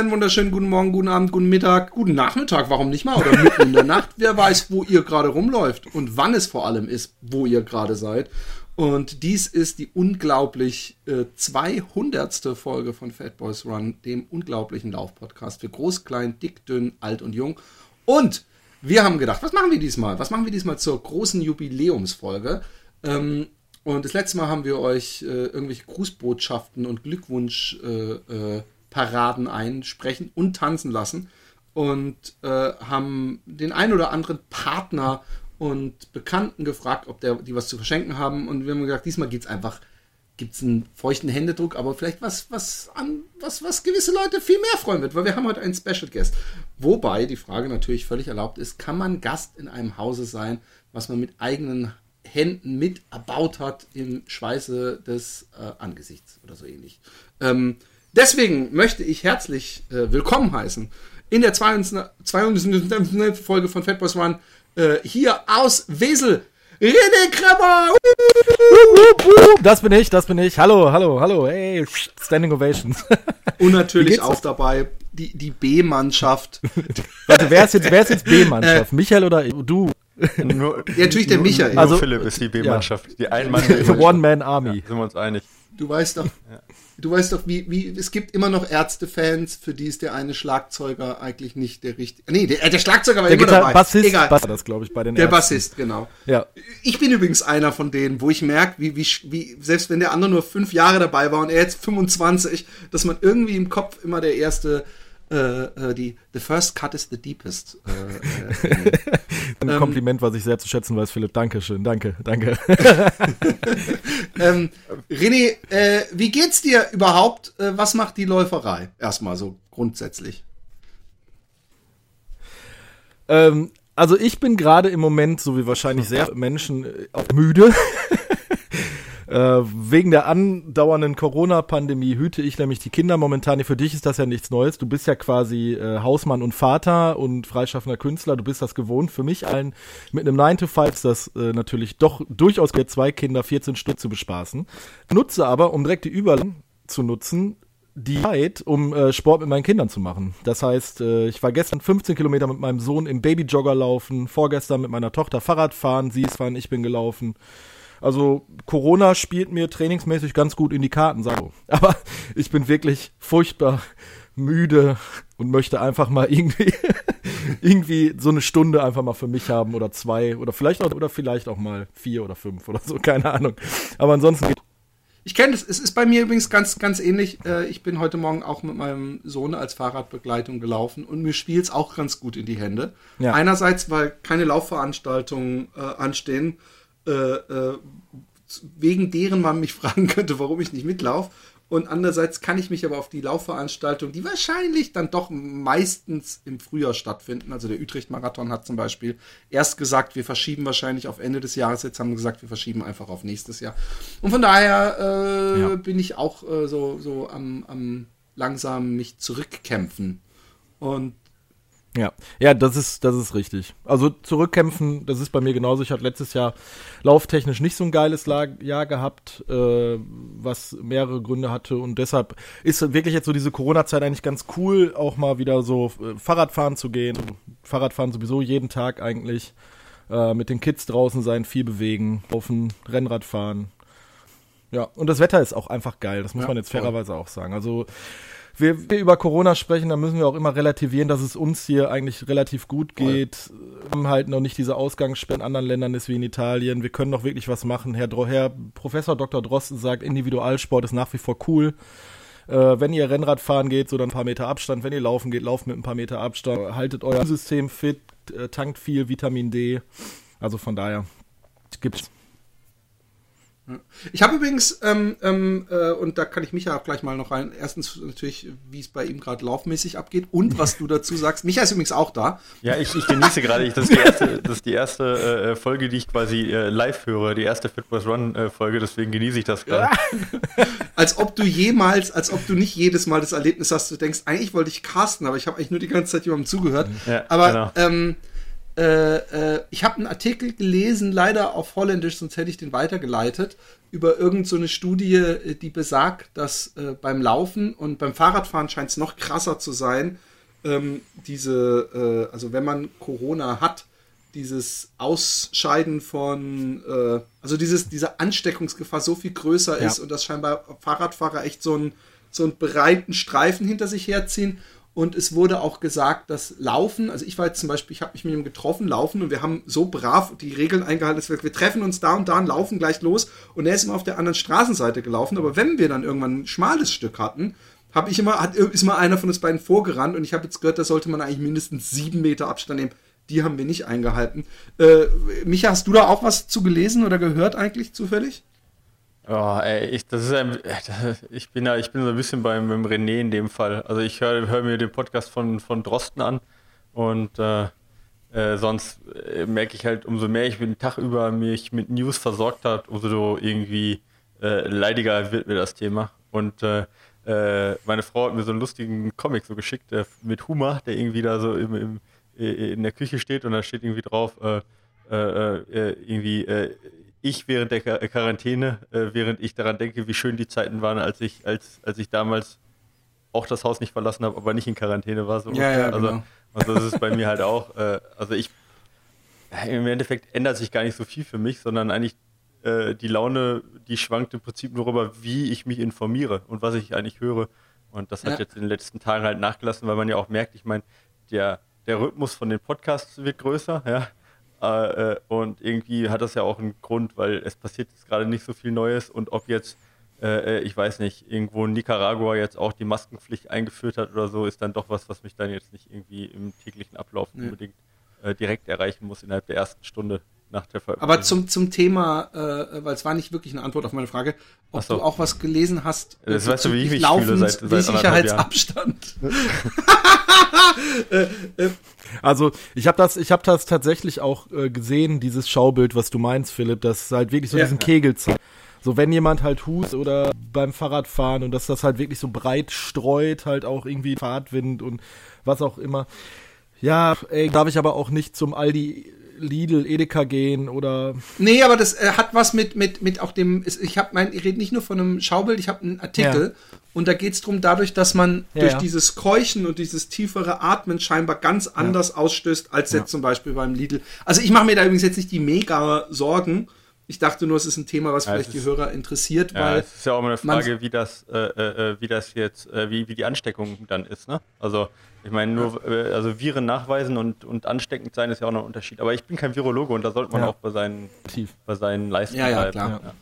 Einen wunderschönen guten Morgen, guten Abend, guten Mittag, guten Nachmittag, warum nicht mal? Oder mitten in der Nacht. Wer weiß, wo ihr gerade rumläuft und wann es vor allem ist, wo ihr gerade seid. Und dies ist die unglaublich äh, 200. Folge von Fat Boys Run, dem unglaublichen Laufpodcast für groß, klein, dick, dünn, alt und jung. Und wir haben gedacht, was machen wir diesmal? Was machen wir diesmal zur großen Jubiläumsfolge? Ähm, und das letzte Mal haben wir euch äh, irgendwelche Grußbotschaften und Glückwunsch äh, äh, Paraden einsprechen und tanzen lassen und äh, haben den ein oder anderen Partner und Bekannten gefragt, ob der, die was zu verschenken haben. Und wir haben gesagt, diesmal geht es einfach, gibt es einen feuchten Händedruck, aber vielleicht was, was an, was, was gewisse Leute viel mehr freuen wird, weil wir haben heute einen Special Guest. Wobei die Frage natürlich völlig erlaubt ist, kann man Gast in einem Hause sein, was man mit eigenen Händen mit erbaut hat im Schweiße des äh, Angesichts oder so ähnlich. Ähm, Deswegen möchte ich herzlich äh, willkommen heißen in der 200. Folge von Fatboys One äh, hier aus Wesel. René Kremmer! Das bin ich, das bin ich. Hallo, hallo, hallo. Hey, Standing Ovations. Und natürlich auch dabei die, die B-Mannschaft. Warte, wer ist jetzt, wer ist jetzt B-Mannschaft? Äh, Michael oder du? Nur, ja, natürlich der Michael. Also Philipp ist die B-Mannschaft. Ja. Die Einmann. One-Man-Army. Ja, sind wir uns einig. Du weißt doch, ja. Du weißt doch, wie, wie, es gibt immer noch Ärztefans, für die ist der eine Schlagzeuger eigentlich nicht der richtige. Nee, der, der Schlagzeuger war der immer Gitar dabei. Bassist, Egal. Bass, das glaube ich bei den Der Ärzten. Bassist, genau. Ja. Ich bin übrigens einer von denen, wo ich merke, wie, wie, wie, selbst wenn der andere nur fünf Jahre dabei war und er jetzt 25, dass man irgendwie im Kopf immer der erste äh, äh, die The First Cut is the Deepest. Äh, äh, Ein ähm, Kompliment, was ich sehr zu schätzen weiß, Philipp. Dankeschön, danke, danke. ähm, René, äh, wie geht's dir überhaupt? Äh, was macht die Läuferei? Erstmal so grundsätzlich. Ähm, also ich bin gerade im Moment, so wie wahrscheinlich sehr Menschen, auch müde. Äh, wegen der andauernden Corona-Pandemie hüte ich nämlich die Kinder momentan. Für dich ist das ja nichts Neues. Du bist ja quasi äh, Hausmann und Vater und freischaffender Künstler. Du bist das gewohnt. Für mich allen mit einem 9 to 5 ist das äh, natürlich doch durchaus zwei Kinder 14 Stunden zu bespaßen. Nutze aber, um direkt die Überleitung zu nutzen, die Zeit, um äh, Sport mit meinen Kindern zu machen. Das heißt, äh, ich war gestern 15 Kilometer mit meinem Sohn im Babyjogger laufen, vorgestern mit meiner Tochter Fahrrad fahren, sie ist fahren, ich bin gelaufen. Also Corona spielt mir trainingsmäßig ganz gut in die Karten, sag ich. Aber ich bin wirklich furchtbar müde und möchte einfach mal irgendwie irgendwie so eine Stunde einfach mal für mich haben oder zwei oder vielleicht auch oder vielleicht auch mal vier oder fünf oder so, keine Ahnung. Aber ansonsten geht ich kenne das, es ist bei mir übrigens ganz, ganz ähnlich. Äh, ich bin heute Morgen auch mit meinem Sohn als Fahrradbegleitung gelaufen und mir spielt es auch ganz gut in die Hände. Ja. Einerseits, weil keine Laufveranstaltungen äh, anstehen äh, äh, wegen deren man mich fragen könnte, warum ich nicht mitlaufe. Und andererseits kann ich mich aber auf die Laufveranstaltung, die wahrscheinlich dann doch meistens im Frühjahr stattfinden, also der Utrecht-Marathon hat zum Beispiel erst gesagt, wir verschieben wahrscheinlich auf Ende des Jahres, jetzt haben wir gesagt, wir verschieben einfach auf nächstes Jahr. Und von daher äh, ja. bin ich auch äh, so, so am, am langsam mich zurückkämpfen. Und ja, ja, das ist, das ist richtig. Also zurückkämpfen, das ist bei mir genauso. Ich hatte letztes Jahr lauftechnisch nicht so ein geiles Jahr gehabt, äh, was mehrere Gründe hatte und deshalb ist wirklich jetzt so diese Corona-Zeit eigentlich ganz cool, auch mal wieder so äh, Fahrradfahren zu gehen. Fahrradfahren sowieso jeden Tag eigentlich. Äh, mit den Kids draußen sein, viel bewegen, laufen, Rennrad fahren. Ja, und das Wetter ist auch einfach geil, das muss ja, man jetzt fairerweise auch sagen. Also wir, wir, über Corona sprechen, dann müssen wir auch immer relativieren, dass es uns hier eigentlich relativ gut geht. Wir haben halt noch nicht diese Ausgangssperren in anderen Ländern ist wie in Italien. Wir können noch wirklich was machen. Herr, Herr Professor Dr. Drosten sagt, Individualsport ist nach wie vor cool. Äh, wenn ihr Rennrad fahren geht, so dann ein paar Meter Abstand. Wenn ihr laufen geht, lauft mit ein paar Meter Abstand. Haltet euer System fit, äh, tankt viel Vitamin D. Also von daher gibt's Ich habe übrigens, ähm, ähm, äh, und da kann ich Micha auch gleich mal noch rein, erstens natürlich, wie es bei ihm gerade laufmäßig abgeht und was du dazu sagst. Micha ist übrigens auch da. Ja, ich, ich genieße gerade, das ist die erste, das ist die erste äh, Folge, die ich quasi äh, live höre, die erste Fit Was Run äh, Folge, deswegen genieße ich das gerade. als ob du jemals, als ob du nicht jedes Mal das Erlebnis hast, du denkst, eigentlich wollte ich casten, aber ich habe eigentlich nur die ganze Zeit jemandem zugehört. Ja, aber genau. ähm, äh, äh, ich habe einen Artikel gelesen, leider auf Holländisch, sonst hätte ich den weitergeleitet, über irgendeine so Studie, äh, die besagt, dass äh, beim Laufen und beim Fahrradfahren scheint es noch krasser zu sein, ähm, diese, äh, also wenn man Corona hat, dieses Ausscheiden von, also dieses, diese Ansteckungsgefahr so viel größer ja. ist und dass scheinbar Fahrradfahrer echt so einen, so einen breiten Streifen hinter sich herziehen und es wurde auch gesagt, dass Laufen, also ich war jetzt zum Beispiel, ich habe mich mit ihm getroffen, Laufen und wir haben so brav die Regeln eingehalten, dass wir, wir treffen uns da und da und laufen gleich los und er ist immer auf der anderen Straßenseite gelaufen. Aber wenn wir dann irgendwann ein schmales Stück hatten, habe ich immer, hat, ist mal einer von uns beiden vorgerannt und ich habe jetzt gehört, da sollte man eigentlich mindestens sieben Meter Abstand nehmen. Die haben wir nicht eingehalten. Äh, Micha, hast du da auch was zu gelesen oder gehört eigentlich zufällig? Oh, ey, ich, das ist ein, ich bin ja, ich bin so ein bisschen beim, beim René in dem Fall. Also ich höre hör mir den Podcast von, von Drosten an und äh, äh, sonst äh, merke ich halt, umso mehr ich den Tag über mich mit News versorgt hat, umso irgendwie äh, leidiger wird mir das Thema. Und äh, äh, meine Frau hat mir so einen lustigen Comic so geschickt mit Humor, der irgendwie da so im, im, in der Küche steht und da steht irgendwie drauf, irgendwie ich während der Quarantäne, äh, während ich daran denke, wie schön die Zeiten waren, als ich, als, als ich damals auch das Haus nicht verlassen habe, aber nicht in Quarantäne war. So ja, ja, also, genau. also das ist bei mir halt auch. Äh, also ich, im Endeffekt ändert sich gar nicht so viel für mich, sondern eigentlich äh, die Laune, die schwankt im Prinzip nur darüber, wie ich mich informiere und was ich eigentlich höre. Und das hat ja. jetzt in den letzten Tagen halt nachgelassen, weil man ja auch merkt, ich meine, der, der Rhythmus von den Podcasts wird größer, ja. Äh, äh, und irgendwie hat das ja auch einen Grund, weil es passiert jetzt gerade nicht so viel Neues und ob jetzt, äh, äh, ich weiß nicht, irgendwo in Nicaragua jetzt auch die Maskenpflicht eingeführt hat oder so, ist dann doch was, was mich dann jetzt nicht irgendwie im täglichen Ablauf ja. unbedingt äh, direkt erreichen muss innerhalb der ersten Stunde nach der Veröffentlichung. Aber zum, zum Thema, äh, weil es war nicht wirklich eine Antwort auf meine Frage, ob so. du auch was gelesen hast. Das weißt du, wie ich mich fühle seit, seit Sicherheitsabstand. äh, äh, also ich habe das, ich habe das tatsächlich auch äh, gesehen, dieses Schaubild, was du meinst, Philipp, das halt wirklich so ja. diesen Kegel so wenn jemand halt hust oder beim Fahrradfahren und dass das halt wirklich so breit streut, halt auch irgendwie Fahrtwind und was auch immer. Ja, ey, darf ich aber auch nicht zum Aldi Lidl, Edeka gehen oder. Nee, aber das äh, hat was mit, mit, mit auch dem. Ich habe mein, ich rede nicht nur von einem Schaubild, ich habe einen Artikel ja. und da geht es darum, dadurch, dass man ja, durch ja. dieses Keuchen und dieses tiefere Atmen scheinbar ganz anders ausstößt, als jetzt zum Beispiel beim Lidl. Also ich mache mir da übrigens jetzt nicht die mega Sorgen. Ich dachte nur, es ist ein Thema, was vielleicht die Hörer interessiert, weil. Es ist ja auch immer eine Frage, wie das, äh, äh, wie das jetzt, äh, wie, wie die Ansteckung dann ist, ne? Also ich meine, nur äh, also Viren nachweisen und, und ansteckend sein ist ja auch noch ein Unterschied. Aber ich bin kein Virologe und da sollte man ja. auch bei seinen, Tief. bei seinen Leistungen ja, ja, bleiben. Klar. Ja.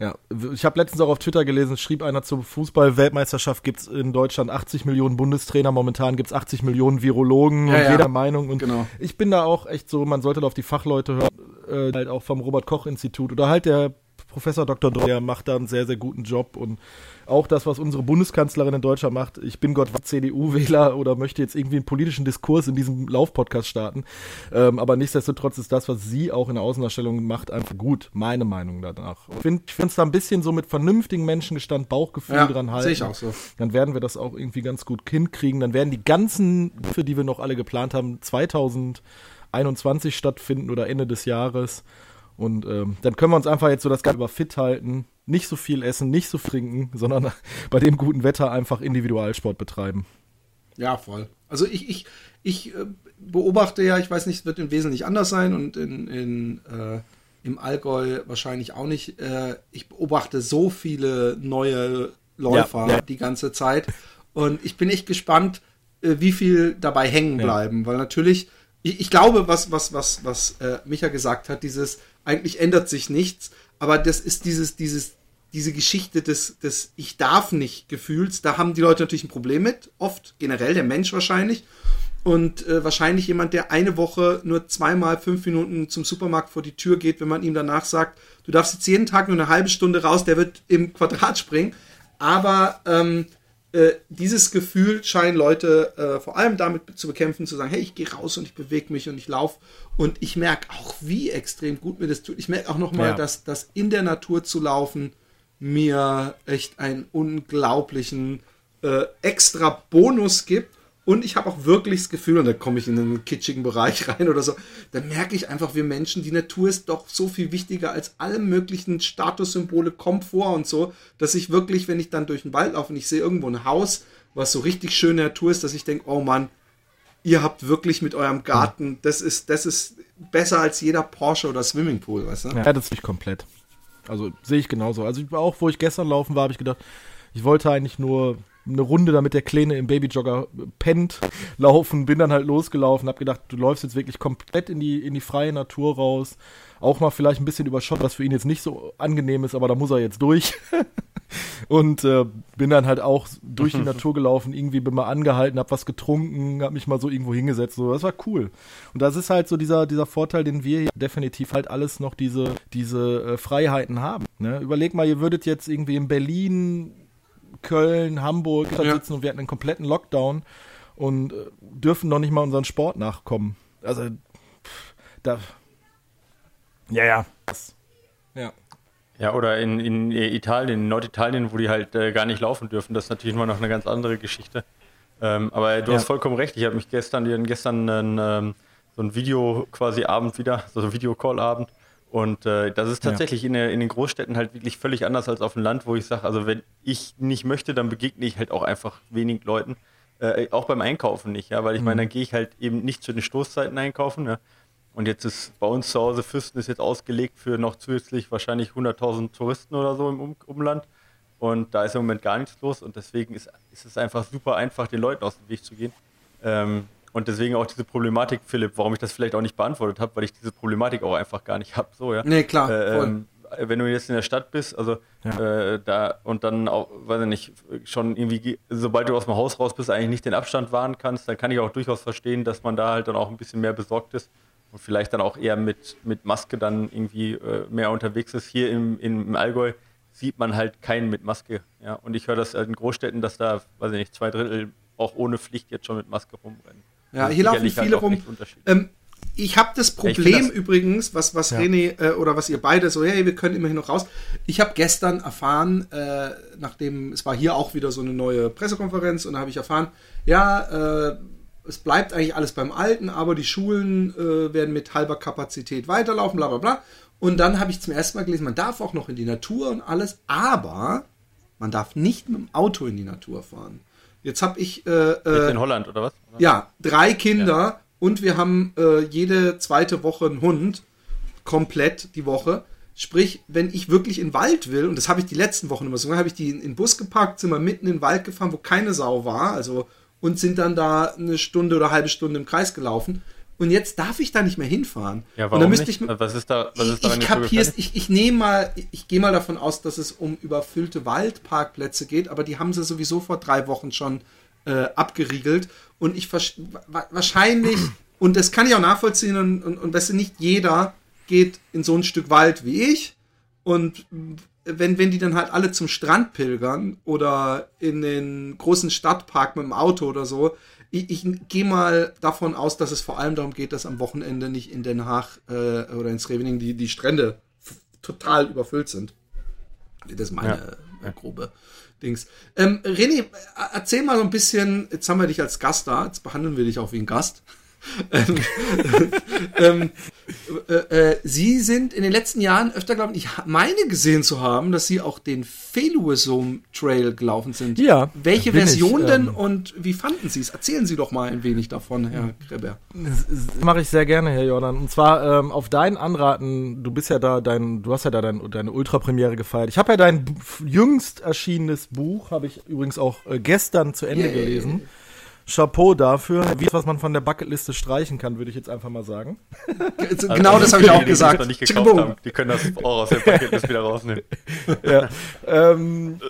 Ja, ich habe letztens auch auf Twitter gelesen, schrieb einer zur Fußball-Weltmeisterschaft gibt es in Deutschland 80 Millionen Bundestrainer, momentan gibt es 80 Millionen Virologen ja, und ja. jeder Meinung. Und genau. ich bin da auch echt so, man sollte da auf die Fachleute hören, äh, halt auch vom Robert-Koch-Institut oder halt der Professor Dr. Dreuer macht da einen sehr, sehr guten Job und auch das, was unsere Bundeskanzlerin in Deutschland macht. Ich bin Gott CDU-Wähler oder möchte jetzt irgendwie einen politischen Diskurs in diesem Laufpodcast starten. Ähm, aber nichtsdestotrotz ist das, was sie auch in der Außendarstellung macht, einfach gut. Meine Meinung danach. Ich finde es da ein bisschen so mit vernünftigen Menschengestand, Bauchgefühl ja, dran halten. Sehe ich auch so. Dann werden wir das auch irgendwie ganz gut hinkriegen. Dann werden die ganzen, für die wir noch alle geplant haben, 2021 stattfinden oder Ende des Jahres. Und ähm, dann können wir uns einfach jetzt so das Ganze über fit halten, nicht so viel essen, nicht so trinken, sondern bei dem guten Wetter einfach Individualsport betreiben. Ja, voll. Also ich, ich, ich äh, beobachte ja, ich weiß nicht, es wird im Wesentlichen anders sein und in, in äh, im Allgäu wahrscheinlich auch nicht. Äh, ich beobachte so viele neue Läufer ja, ja. die ganze Zeit und ich bin echt gespannt, äh, wie viel dabei hängen bleiben, ja. weil natürlich ich, ich, glaube, was, was, was, was äh, Micha gesagt hat, dieses, eigentlich ändert sich nichts, aber das ist dieses, dieses, diese Geschichte des, des Ich darf nicht Gefühls, da haben die Leute natürlich ein Problem mit, oft, generell der Mensch wahrscheinlich. und äh, wahrscheinlich jemand, der eine Woche nur zweimal fünf Minuten zum Supermarkt vor die Tür geht, wenn man ihm danach sagt, du darfst jetzt jeden Tag nur eine halbe Stunde raus, der wird im Quadrat springen. Aber ähm, äh, dieses Gefühl scheinen Leute äh, vor allem damit zu bekämpfen, zu sagen, hey, ich gehe raus und ich bewege mich und ich laufe. Und ich merke auch, wie extrem gut mir das tut. Ich merke auch nochmal, ja. dass das in der Natur zu laufen mir echt einen unglaublichen äh, extra Bonus gibt und ich habe auch wirklich das Gefühl, und da komme ich in einen kitschigen Bereich rein oder so, da merke ich einfach, wir Menschen, die Natur ist doch so viel wichtiger als alle möglichen Statussymbole, Komfort und so, dass ich wirklich, wenn ich dann durch den Wald laufe und ich sehe irgendwo ein Haus, was so richtig schöne Natur ist, dass ich denke, oh Mann, ihr habt wirklich mit eurem Garten, das ist, das ist besser als jeder Porsche oder Swimmingpool, weißt du? Ja, das ist nicht komplett. Also sehe ich genauso. Also auch, wo ich gestern laufen war, habe ich gedacht, ich wollte eigentlich nur eine Runde, damit der Kleine im Babyjogger pennt, laufen, bin dann halt losgelaufen, hab gedacht, du läufst jetzt wirklich komplett in die, in die freie Natur raus. Auch mal vielleicht ein bisschen überschott, was für ihn jetzt nicht so angenehm ist, aber da muss er jetzt durch. und äh, bin dann halt auch durch die Natur gelaufen, irgendwie bin mal angehalten, hab was getrunken, hab mich mal so irgendwo hingesetzt, so, das war cool. Und das ist halt so dieser, dieser Vorteil, den wir definitiv halt alles noch diese, diese äh, Freiheiten haben. Ne? Überleg mal, ihr würdet jetzt irgendwie in Berlin Köln, Hamburg ja. sitzen und wir hatten einen kompletten Lockdown und äh, dürfen noch nicht mal unseren Sport nachkommen. Also, pff, da. Ja, ja. Das, ja. Ja, oder in, in Italien, in Norditalien, wo die halt äh, gar nicht laufen dürfen. Das ist natürlich immer noch eine ganz andere Geschichte. Ähm, aber du ja. hast vollkommen recht. Ich habe mich gestern, gestern ein, ähm, so ein Video quasi Abend wieder, so ein Videocall-Abend und äh, das ist tatsächlich ja. in, der, in, den Großstädten halt wirklich völlig anders als auf dem Land, wo ich sage, also wenn ich nicht möchte, dann begegne ich halt auch einfach wenig Leuten. Äh, auch beim Einkaufen nicht, ja, weil ich mhm. meine, dann gehe ich halt eben nicht zu den Stoßzeiten einkaufen. Ja. Und jetzt ist bei uns zu Hause Fürsten ist jetzt ausgelegt für noch zusätzlich wahrscheinlich 100.000 Touristen oder so im um Umland. Und da ist im Moment gar nichts los und deswegen ist, ist es einfach super einfach, den Leuten aus dem Weg zu gehen. Ähm, und deswegen auch diese Problematik, Philipp, warum ich das vielleicht auch nicht beantwortet habe, weil ich diese Problematik auch einfach gar nicht habe. So, ja. Nee, klar. Äh, ähm, wenn du jetzt in der Stadt bist, also ja. äh, da und dann auch, weiß ich nicht, schon irgendwie, sobald du aus dem Haus raus bist, eigentlich nicht den Abstand wahren kannst, dann kann ich auch durchaus verstehen, dass man da halt dann auch ein bisschen mehr besorgt ist und vielleicht dann auch eher mit, mit Maske dann irgendwie äh, mehr unterwegs ist. Hier im, im Allgäu sieht man halt keinen mit Maske. Ja? Und ich höre das in Großstädten, dass da, weiß ich nicht, zwei Drittel auch ohne Pflicht jetzt schon mit Maske rumrennen. Ja, hier laufen viele halt rum. Ähm, ich habe das Problem ja, das übrigens, was, was ja. René äh, oder was ihr beide so, hey, wir können immerhin noch raus. Ich habe gestern erfahren, äh, nachdem es war hier auch wieder so eine neue Pressekonferenz und da habe ich erfahren, ja, äh, es bleibt eigentlich alles beim Alten, aber die Schulen äh, werden mit halber Kapazität weiterlaufen, bla bla bla. Und dann habe ich zum ersten Mal gelesen, man darf auch noch in die Natur und alles, aber man darf nicht mit dem Auto in die Natur fahren. Jetzt habe ich. Äh, äh, in Holland oder was? Oder? Ja, drei Kinder ja. und wir haben äh, jede zweite Woche einen Hund. Komplett die Woche. Sprich, wenn ich wirklich in den Wald will, und das habe ich die letzten Wochen immer so, habe ich die in den Bus gepackt, sind wir mitten in den Wald gefahren, wo keine Sau war, also und sind dann da eine Stunde oder eine halbe Stunde im Kreis gelaufen und jetzt darf ich da nicht mehr hinfahren. Ja, warum und dann müsste nicht? Ich, was ist da? Was ist ich, ich kapier's, ich, ich nehme mal, ich gehe mal davon aus, dass es um überfüllte Waldparkplätze geht, aber die haben sie sowieso vor drei Wochen schon äh, abgeriegelt und ich wahrscheinlich und das kann ich auch nachvollziehen und, und, und weißt du, nicht jeder geht in so ein Stück Wald wie ich und wenn, wenn die dann halt alle zum Strand pilgern oder in den großen Stadtpark mit dem Auto oder so, ich, ich gehe mal davon aus, dass es vor allem darum geht, dass am Wochenende nicht in Den Haag äh, oder in Scheveningen die, die Strände total überfüllt sind. Das ist meine ja. grobe Dings. Ähm, René, erzähl mal so ein bisschen, jetzt haben wir dich als Gast da, jetzt behandeln wir dich auch wie ein Gast. Ähm, ähm, äh, äh, Sie sind in den letzten Jahren öfter, glaube ich, meine gesehen zu haben, dass Sie auch den Feluesum Trail gelaufen sind. Ja. Welche Version ich, denn ähm, und wie fanden Sie es? Erzählen Sie doch mal ein wenig davon, Herr Kreber. Mache ich sehr gerne, Herr Jordan. Und zwar ähm, auf deinen Anraten, du bist ja da, dein, du hast ja da dein, deine Ultrapremiere gefeiert. Ich habe ja dein jüngst erschienenes Buch, habe ich übrigens auch äh, gestern zu Ende yeah. gelesen. Chapeau dafür. Wie was man von der Bucketliste streichen kann, würde ich jetzt einfach mal sagen. Also, genau das habe ich auch gesagt. Die, nicht haben, die können das auch aus der Bucketliste wieder rausnehmen. ja. Ähm,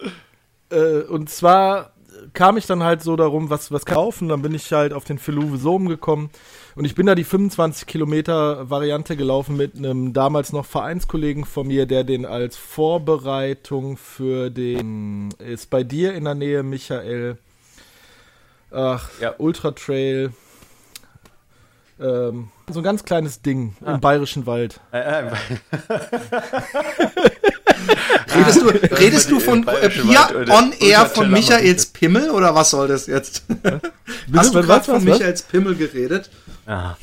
äh, und zwar kam ich dann halt so darum, was, was kaufen. Dann bin ich halt auf den Feluve Sohm gekommen. Und ich bin da die 25 Kilometer Variante gelaufen mit einem damals noch Vereinskollegen von mir, der den als Vorbereitung für den, ist bei dir in der Nähe, Michael, ach, Ja. Ultra Trail, ähm, so ein ganz kleines Ding Ah. im Bayerischen Wald. Äh, äh, Redest du, redest du von äh, Bayerischen hier Wald oder on air von Michaels Pimmel oder was soll das jetzt? Hast du Was, gerade von? Michaels Pimmel geredet? ah.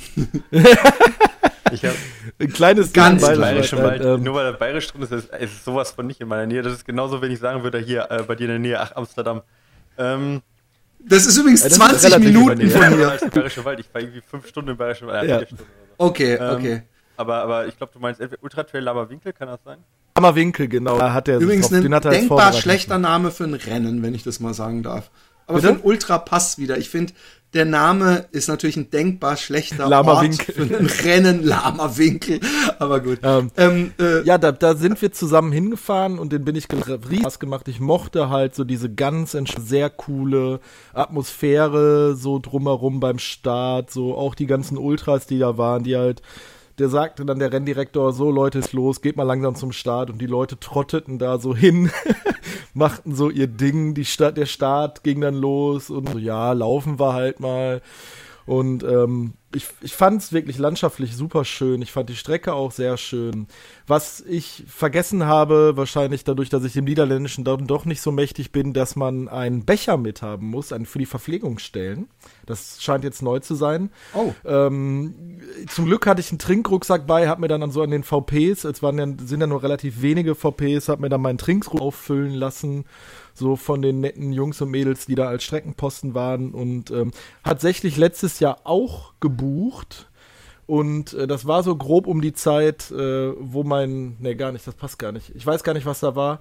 ich habe Ein kleines Ganz Ding im Bayerischen Wald. Wald, Ähm, nur weil er bayerisch drin ist, ist, ist sowas von nicht in meiner Nähe. Das ist genauso, wenn ich sagen würde, hier äh, bei dir in der Nähe, ach, Amsterdam. Ähm, Das ist übrigens Ja, das ist 20 relativ Minuten von ja, mir. als Bayerische Wald. Ich war irgendwie fünf Stunden im Bayerischen Wald. Ja. Stunden so. Okay, Ähm, okay. Aber, aber ich glaube, du meinst entweder Ultra Trail Lama Winkel, kann das sein? Hammerwinkel, genau. Da hat er Übrigens ein denkbar schlechter Name für ein Rennen, wenn ich das mal sagen darf. Aber Bitte? für ein Ultra passt wieder. Ich finde, der Name ist natürlich ein denkbar schlechter Lama Ort Winkel. für ein Rennen. Lama Winkel. Aber gut. Ähm, Ähm, äh, Ja, da, da sind wir zusammen hingefahren und den bin ich riesig gemacht. Ich mochte halt so diese ganz sehr coole Atmosphäre so drumherum beim Start, so auch die ganzen Ultras, die da waren, die halt der sagte dann der Renndirektor, so Leute, ist los, geht mal langsam zum Start und die Leute trotteten da so hin, machten so ihr Ding, die Stadt, der Start ging dann los und so, ja, laufen wir halt mal. Und ähm, ich, ich fand es wirklich landschaftlich super schön. Ich fand die Strecke auch sehr schön. Was ich vergessen habe, wahrscheinlich dadurch, dass ich dem Niederländischen dann doch nicht so mächtig bin, dass man einen Becher mithaben muss, einen für die Verpflegungsstellen. Das scheint jetzt neu zu sein. oh. Ähm, zum Glück hatte ich einen Trinkrucksack bei, hab mir dann so an den VPs, es waren ja, sind ja nur relativ wenige VPs, hab mir dann meinen Trinkrucksack auffüllen lassen, so von den netten Jungs und Mädels, die da als Streckenposten waren und ähm, tatsächlich letztes Jahr auch gebucht. Und äh, das war so grob um die Zeit, äh, wo mein, ne gar nicht, das passt gar nicht. Ich weiß gar nicht, was da war.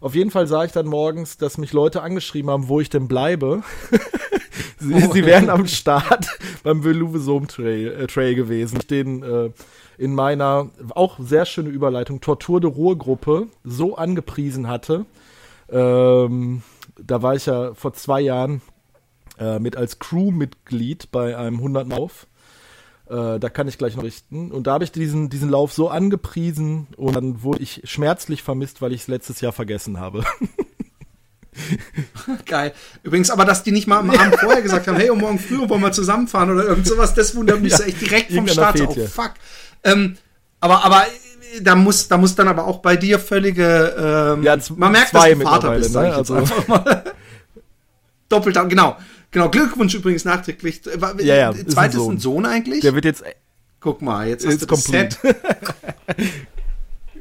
Auf jeden Fall sah ich dann morgens, dass mich Leute angeschrieben haben, wo ich denn bleibe. sie, sie wären am Start beim Veluwe Sohm Trail, äh, Trail gewesen. Ich den äh, in meiner auch sehr schöne Überleitung Tortur de Ruhr Gruppe so angepriesen hatte. Ähm, da war ich ja vor zwei Jahren äh, mit als Crewmitglied bei einem 100 Lauf. Äh, da kann ich gleich noch richten. Und da habe ich diesen, diinen Lauf so angepriesen und dann wurde ich schmerzlich vermisst, weil ich es letztes Jahr vergessen habe. Geil. Übrigens, aber dass die nicht mal am Abend vorher gesagt haben, hey, und morgen früh wollen wir zusammenfahren oder irgend sowas, das wundert mich Ja, echt direkt vom Start. fehlt Oh, fuck. Ähm, aber, aber da muss, da muss dann aber auch bei dir völlige, ähm, Ja, man merkt, dass du Vater bist, ne? Also-. Doppelt, genau. Genau, Glückwunsch übrigens nachträglich. Äh, Ja, ja, ist ein Zweites Sohn. ein Sohn eigentlich? Der wird jetzt Guck mal, jetzt Ist complete. Set.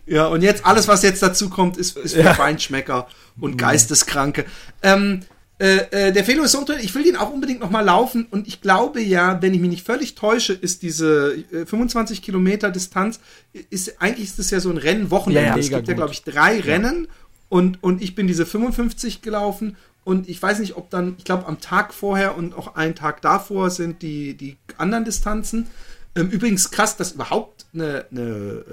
ja, und jetzt alles, was jetzt dazu kommt, ist, ist für Ja. Feinschmecker und Geisteskranke. Ähm, äh, äh, der Felo ist so unter, ich will den auch unbedingt noch mal laufen und ich glaube ja, wenn ich mich nicht völlig täusche, ist diese äh, 25 Kilometer Distanz, ist eigentlich ist das ja so ein Rennwochenende. Ja, ja, es gibt ja, gut. glaube ich, drei Rennen und, und ich bin diese 55 gelaufen und ich weiß nicht, ob dann, ich glaube, am Tag vorher und auch einen Tag davor sind die, die anderen Distanzen. Ähm, übrigens krass, dass überhaupt eine, eine,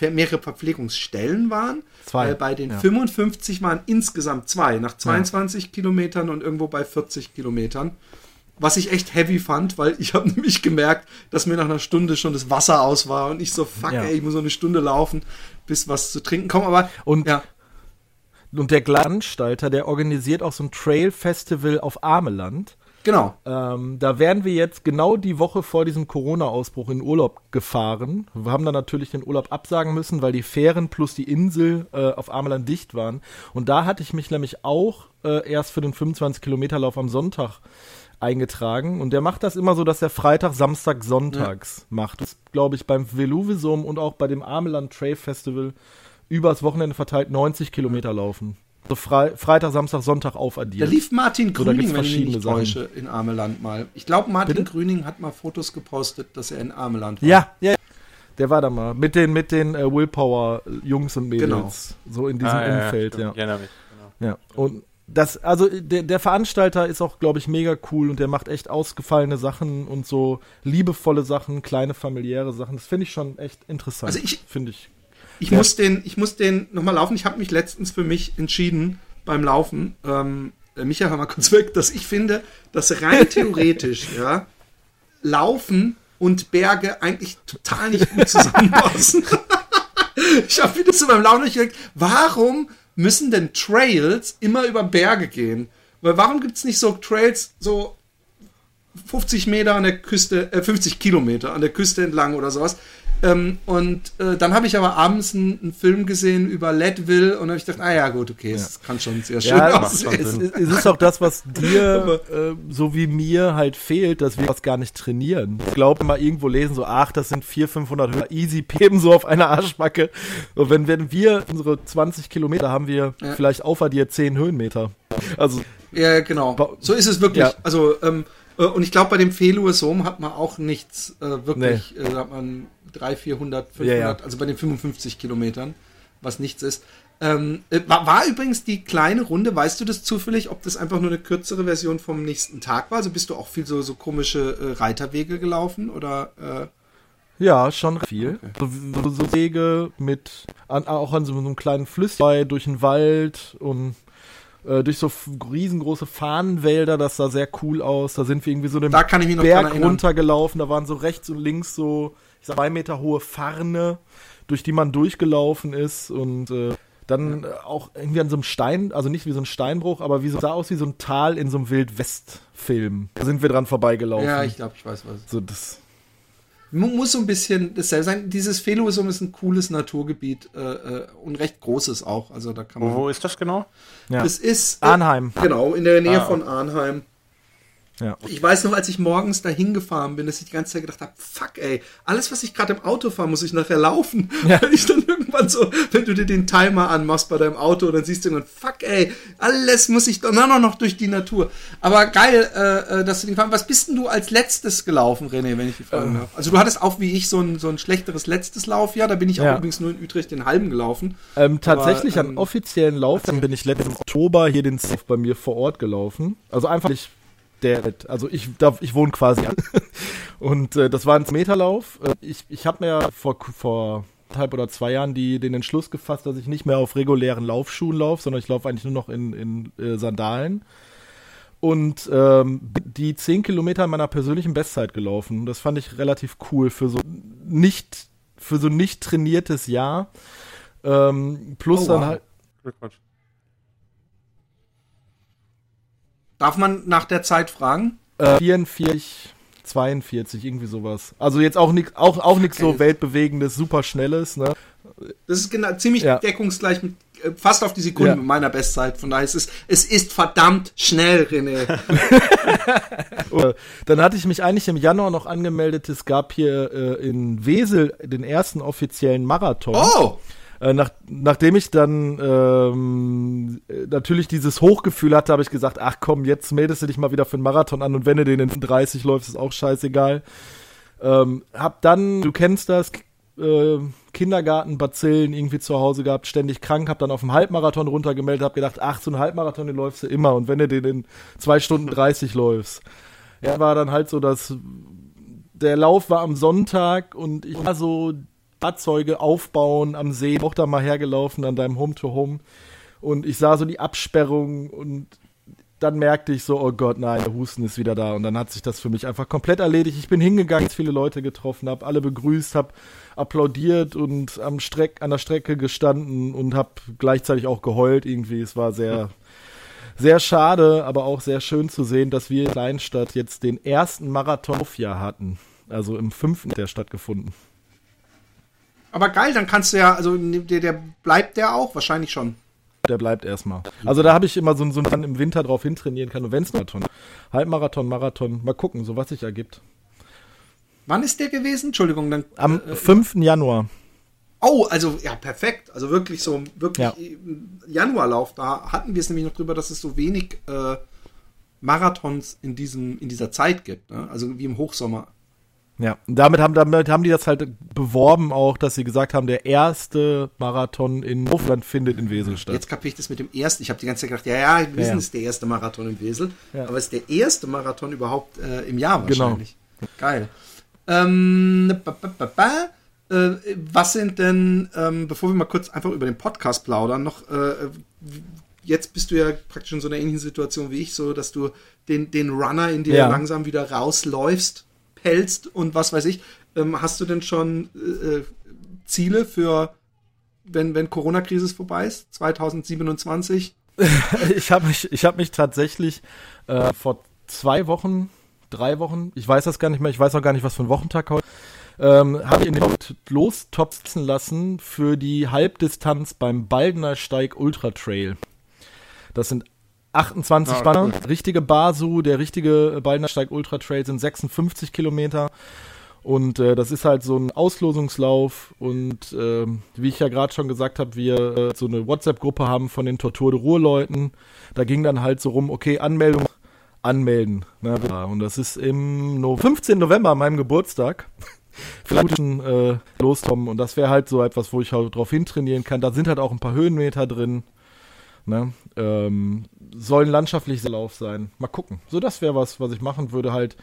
äh, mehrere Verpflegungsstellen waren. Zwei, Weil bei den ja. 55 waren insgesamt zwei, nach 22 Kilometern und irgendwo bei 40 Kilometern. Was ich echt heavy fand, weil ich habe nämlich gemerkt, dass mir nach einer Stunde schon das Wasser aus war und ich so, fuck, Ja. ey, ich muss noch eine Stunde laufen, bis was zu trinken kommt. Aber Und- ja, und der Veranstalter, der organisiert auch so ein Trail-Festival auf Ameland. Genau. Ähm, da wären wir jetzt genau die Woche vor diesem Corona-Ausbruch in Urlaub gefahren. Wir haben dann natürlich den Urlaub absagen müssen, weil die Fähren plus die Insel äh, auf Ameland dicht waren. Und da hatte ich mich nämlich auch äh, erst für den 25-Kilometer-Lauf am Sonntag eingetragen. Und der macht das immer so, dass er Freitag, Samstag, Sonntags macht. Das glaube ich beim Veluvisum und auch bei dem Ameland Trail Festival übers Wochenende verteilt 90 Kilometer laufen. So Fre Freitag, Samstag, Sonntag aufaddiert. Da lief Martin So, da Grüning, gibt's wenn ich mich nicht verschiedene täusche, in Ameland mal. Ich glaube, Martin Bitte? Grüning hat mal Fotos gepostet, dass er in Ameland war. Ja, ja. Der war da mal. Mit den, mit den äh, Willpower-Jungs und Mädels. Genau. So in diesem Umfeld, stimmt. ja. Ich erinnere mich, genau. ja. Und das, also der, der Veranstalter ist auch, glaube ich, mega cool und der macht echt ausgefallene Sachen und so liebevolle Sachen, kleine familiäre Sachen. Das finde ich schon echt interessant. Also ich- finde ich. Ich Ja. muss den, ich muss den nochmal laufen. Ich habe mich letztens für mich entschieden beim Laufen. Ähm, äh, Micha, hör mal kurz weg, dass ich finde, dass rein theoretisch, ja, Laufen und Berge eigentlich total nicht gut zusammenpassen. ich habe wieder so beim Laufen gedacht, warum müssen denn Trails immer über Berge gehen? Weil warum gibt es nicht so Trails so 50 Meter an der Küste, äh, 50 Kilometer an der Küste entlang oder sowas? Ähm, und äh, dann habe ich aber abends einen, einen, Film gesehen über Leadville und habe ich gedacht, ah ja, gut, okay, es ja. kann schon sehr schön ja, aussehen. Es, es, ist auch das, was dir, äh, so wie mir, halt fehlt, dass wir das gar nicht trainieren. Ich glaube, mal irgendwo lesen, so, ach, das sind 400, 500 Höhen, easy peben so auf einer Arschbacke. Und wenn, wenn wir unsere 20 Kilometer haben wir ja. vielleicht dir 10 Höhenmeter. Also. Ja, genau. So ist es wirklich. Ja. Also, ähm, äh, und ich glaube, bei dem Feluesom hat man auch nichts äh, wirklich, nee. äh, hat man 300, 400, 500, ja, ja. also bei den 55 Kilometern, was nichts ist. Ähm, äh, war, war, übrigens die kleine Runde, weißt du das zufällig, ob das einfach nur eine kürzere Version vom nächsten Tag war? Also bist du auch viel so, so komische äh, Reiterwege gelaufen oder? Äh? Ja, schon viel. Okay. So, so, Wege mit, an, auch an so einem kleinen Flüsschen durch den Wald und äh, durch so riesengroße Fahnenwälder, das sah sehr cool aus. Da sind wir irgendwie so den Berg runtergelaufen, da waren so rechts und links so sag, zwei Meter hohe Farne, durch die man durchgelaufen ist und äh, dann äh, auch irgendwie an so einem Stein, also nicht wie so ein Steinbruch, aber wie so, sah aus wie so ein Tal in so einem Wildwest-Film. Da sind wir dran vorbeigelaufen. Ja, ich glaube, ich weiß was. So das. Muss so ein bisschen dasselbe sein. Dieses Feluisum ist ein cooles Naturgebiet äh, äh, und recht großes auch. Also da kann man. Wo ist das genau? Ja. Das ist äh, Arnheim. Genau, in der Nähe ah, von Arnheim. Ja. Ich weiß noch, als ich morgens dahin gefahren bin, dass ich die ganze Zeit gedacht habe, fuck ey, alles, was ich gerade im Auto fahre, muss ich nachher laufen. Ja. Weil ich dann irgendwann so, wenn du dir den Timer anmachst bei deinem Auto, dann siehst du irgendwann, fuck ey, alles muss ich dann noch, noch durch die Natur. Aber geil, äh, äh, dass du den fahren. Was bist denn du als letztes gelaufen, René, wenn ich die fragen ähm. darf? Also du hattest auch wie ich so ein, so ein schlechteres letztes Laufjahr, da bin ich auch ja. übrigens nur in Utrecht den halben gelaufen. Ähm, tatsächlich Aber, ähm, an offiziellen Lauf, dann bin ich letzten Oktober hier den Safe bei mir vor Ort gelaufen. Also einfach nicht der, also ich, da, ich wohne quasi an. Und äh, das war ein Meterlauf. Äh, ich ich habe mir vor, vor halb oder zwei Jahren die, den Entschluss gefasst, dass ich nicht mehr auf regulären Laufschuhen laufe, sondern ich laufe eigentlich nur noch in, in äh, Sandalen. Und ähm, die zehn Kilometer in meiner persönlichen Bestzeit gelaufen. Das fand ich relativ cool für so nicht, für so nicht trainiertes Jahr. Ähm, plus oh, dann wow. halt. Glückwunsch. Darf man nach der Zeit fragen? Äh, 44, 42, irgendwie sowas. Also jetzt auch nichts auch, auch nix so weltbewegendes, super schnelles, ne? Das ist genau, ziemlich ja. deckungsgleich mit äh, fast auf die Sekunde ja. mit meiner Bestzeit. Von daher ist es, es ist verdammt schnell, René. Dann hatte ich mich eigentlich im Januar noch angemeldet. Es gab hier äh, in Wesel den ersten offiziellen Marathon. Oh! Äh, nach, nachdem ich dann ähm, natürlich dieses Hochgefühl hatte, habe ich gesagt, ach komm, jetzt meldest du dich mal wieder für einen Marathon an und wenn du den in 30 läufst, ist auch scheißegal. Ähm, hab dann, du kennst das, äh, Kindergartenbazillen irgendwie zu Hause gehabt, ständig krank, hab dann auf dem Halbmarathon runtergemeldet, hab gedacht, ach, so einen Halbmarathon, den läufst du immer und wenn du den in 2 Stunden 30 läufst. Ja, war dann halt so, dass der Lauf war am Sonntag und ich war so Fahrzeuge aufbauen am See, auch da mal hergelaufen an deinem Home-to-Home. -Home. Und ich sah so die Absperrung und dann merkte ich so, oh Gott, nein, der Husten ist wieder da. Und dann hat sich das für mich einfach komplett erledigt. Ich bin hingegangen, viele Leute getroffen, habe alle begrüßt, habe applaudiert und am Streck, an der Strecke gestanden und habe gleichzeitig auch geheult irgendwie. Es war sehr, sehr schade, aber auch sehr schön zu sehen, dass wir in Kleinstadt jetzt den ersten Marathon-Jahr hatten. Also im fünften der stattgefunden. Aber geil, dann kannst du ja, also der, der bleibt der auch wahrscheinlich schon. Der bleibt erstmal. Also da habe ich immer so, so einen im Winter drauf hintrainieren kann. Und wenn es Marathon, Halbmarathon, Marathon, mal gucken, so was sich ergibt. Wann ist der gewesen? Entschuldigung, dann. Am äh, 5. Januar. Oh, also ja, perfekt. Also wirklich so, wirklich ja. Januarlauf. Da hatten wir es nämlich noch drüber, dass es so wenig äh, Marathons in, diesem, in dieser Zeit gibt. Ne? Also wie im Hochsommer. Ja, damit haben, damit haben die das halt beworben auch, dass sie gesagt haben, der erste Marathon in Hochland findet in Wesel statt. Jetzt kapiere ich das mit dem ersten. Ich habe die ganze Zeit gedacht, ja, ja, wir wissen, ja, es ist der erste Marathon in Wesel. Ja. Aber es ist der erste Marathon überhaupt äh, im Jahr genau. wahrscheinlich. Genau. Geil. Ähm, ba, ba, ba, äh, was sind denn, ähm, bevor wir mal kurz einfach über den Podcast plaudern, noch, äh, jetzt bist du ja praktisch in so einer ähnlichen Situation wie ich, so dass du den, den Runner in dir Ja. langsam wieder rausläufst, pelzt und was weiß ich. Ähm, hast du denn schon äh, Ziele für, wenn, wenn Corona-Krise vorbei ist, 2027? ich habe mich, ich habe mich tatsächlich äh, vor zwei Wochen, drei Wochen, ich weiß das gar nicht mehr, ich weiß auch gar nicht, was für ein Wochentag heute, ähm, habe ich in den lostopsen lassen für die Halbdistanz beim Baldener Steig Ultra Trail. Das sind 28 Ah, Banner, cool. richtige Basu, der richtige Baldener Steig Ultra Trail sind 56 Kilometer. Und äh, das ist halt so ein Auslosungslauf und ähm, wie ich ja gerade schon gesagt habe, wir äh, so eine WhatsApp-Gruppe haben von den Tortur de Ruhr-Leuten. Da ging dann halt so rum, okay, Anmeldung, anmelden. Ne? Und das ist im no 15. November, meinem Geburtstag. Vielleicht äh, los, Tom. Und das wäre halt so etwas, wo ich halt drauf hintrainieren kann. Da sind halt auch ein paar Höhenmeter drin. Ne? Ähm, soll ein landschaftlicher Lauf sein. Mal gucken. So, das wäre was, was ich machen würde. Halt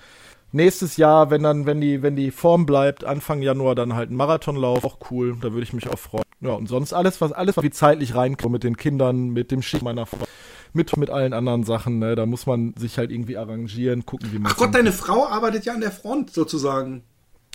nächstes Jahr, wenn dann, wenn die, wenn die Form bleibt, Anfang Januar dann halt ein Marathonlauf. Auch cool. Da würde ich mich auch freuen. Ja, und sonst alles, was alles, was wie zeitlich reinkommt mit den Kindern, mit dem Schicht meiner Frau, mit, mit allen anderen Sachen. Ne? Da muss man sich halt irgendwie arrangieren, gucken, wie man Ach Gott, deine Frau arbeitet ja an der Front sozusagen.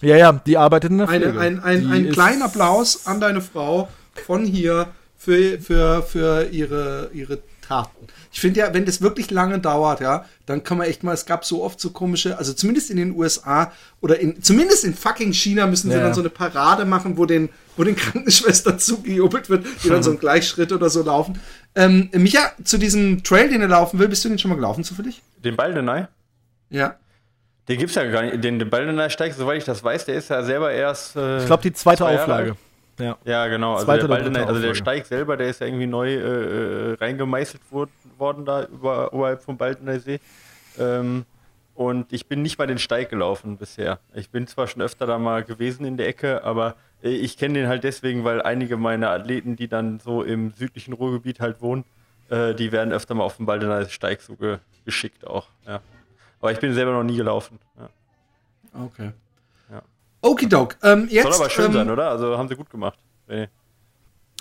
Ja, ja, die arbeitet in der Eine, Pflege. ein ein, Die ein kleiner Applaus an deine Frau von hier für, für, für ihre, ihre Taten. Ich finde ja, wenn das wirklich lange dauert, ja, dann kann man echt mal, es gab so oft so komische, also zumindest in den USA oder in, zumindest in fucking China müssen sie Ja. dann so eine Parade machen, wo den, wo den Krankenschwestern zugejubelt wird, die dann so einen Gleichschritt oder so laufen. Ähm, Micha, zu diesem Trail, den er laufen will, bist du den schon mal gelaufen zufällig? Den Baldenei? Ja. Den gibt's ja gar nicht. Den, den Baldenei Steig, soweit ich das weiß, der ist ja selber erst. Äh, Ich glaube, die zweite zwei Jahre Auflage. alt. Ja. Ja, genau. Also Zweite der, dritte also der. Steig selber, der ist ja irgendwie neu äh, äh, reingemeißelt wor- worden da über, oberhalb vom Baldener See. Ähm, und ich bin nicht mal den Steig gelaufen bisher. Ich bin zwar schon öfter da mal gewesen in der Ecke, aber äh, ich kenne den halt deswegen, weil einige meiner Athleten, die dann so im südlichen Ruhrgebiet halt wohnen, äh, die werden öfter mal auf den Baldener Steig so ge geschickt auch. Ja. Aber ich bin selber noch nie gelaufen. Ja. Okay. Ja. Okidok. Ähm, jetzt, Soll aber schön ähm, sein, oder? Also haben sie gut gemacht. Nee.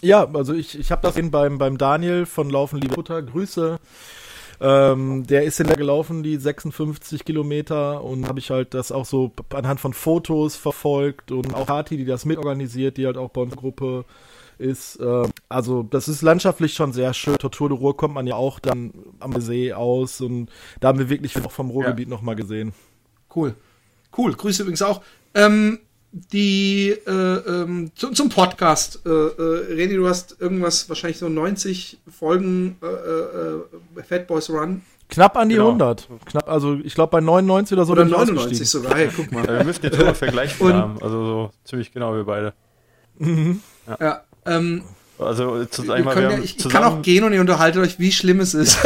Ja, also ich, ich habe das gesehen beim, beim Daniel von Laufen Liebe Butter. Grüße. Ähm, der ist in der gelaufen, die 56 Kilometer und habe ich halt das auch so anhand von Fotos verfolgt und auch Kati, die das mitorganisiert, die halt auch bei uns Gruppe ist. Ähm, also das ist landschaftlich schon sehr schön. Tortur de Ruhr kommt man ja auch dann am See aus und da haben wir wirklich auch vom Ruhrgebiet noch nochmal gesehen. Cool. Cool. Grüße übrigens auch. Ähm, die äh, ähm, zu, zum Podcast. Äh, äh, René, du hast irgendwas, wahrscheinlich so 90 Folgen äh, äh, Fat Boys Run Knapp an die Genau. 100. Knapp, also ich glaube bei 99 oder so. oder bin ich 99 ausgestiegen. sogar. Hey, guck mal. Ja, wir müssen jetzt ungefähr gleich Und- viel haben. Also so ziemlich genau wir beide. ja, ähm, Also zu wir wir, können wir ja, ich, ich kann auch zusammen, gehen und ihr unterhaltet euch, wie schlimm es ist,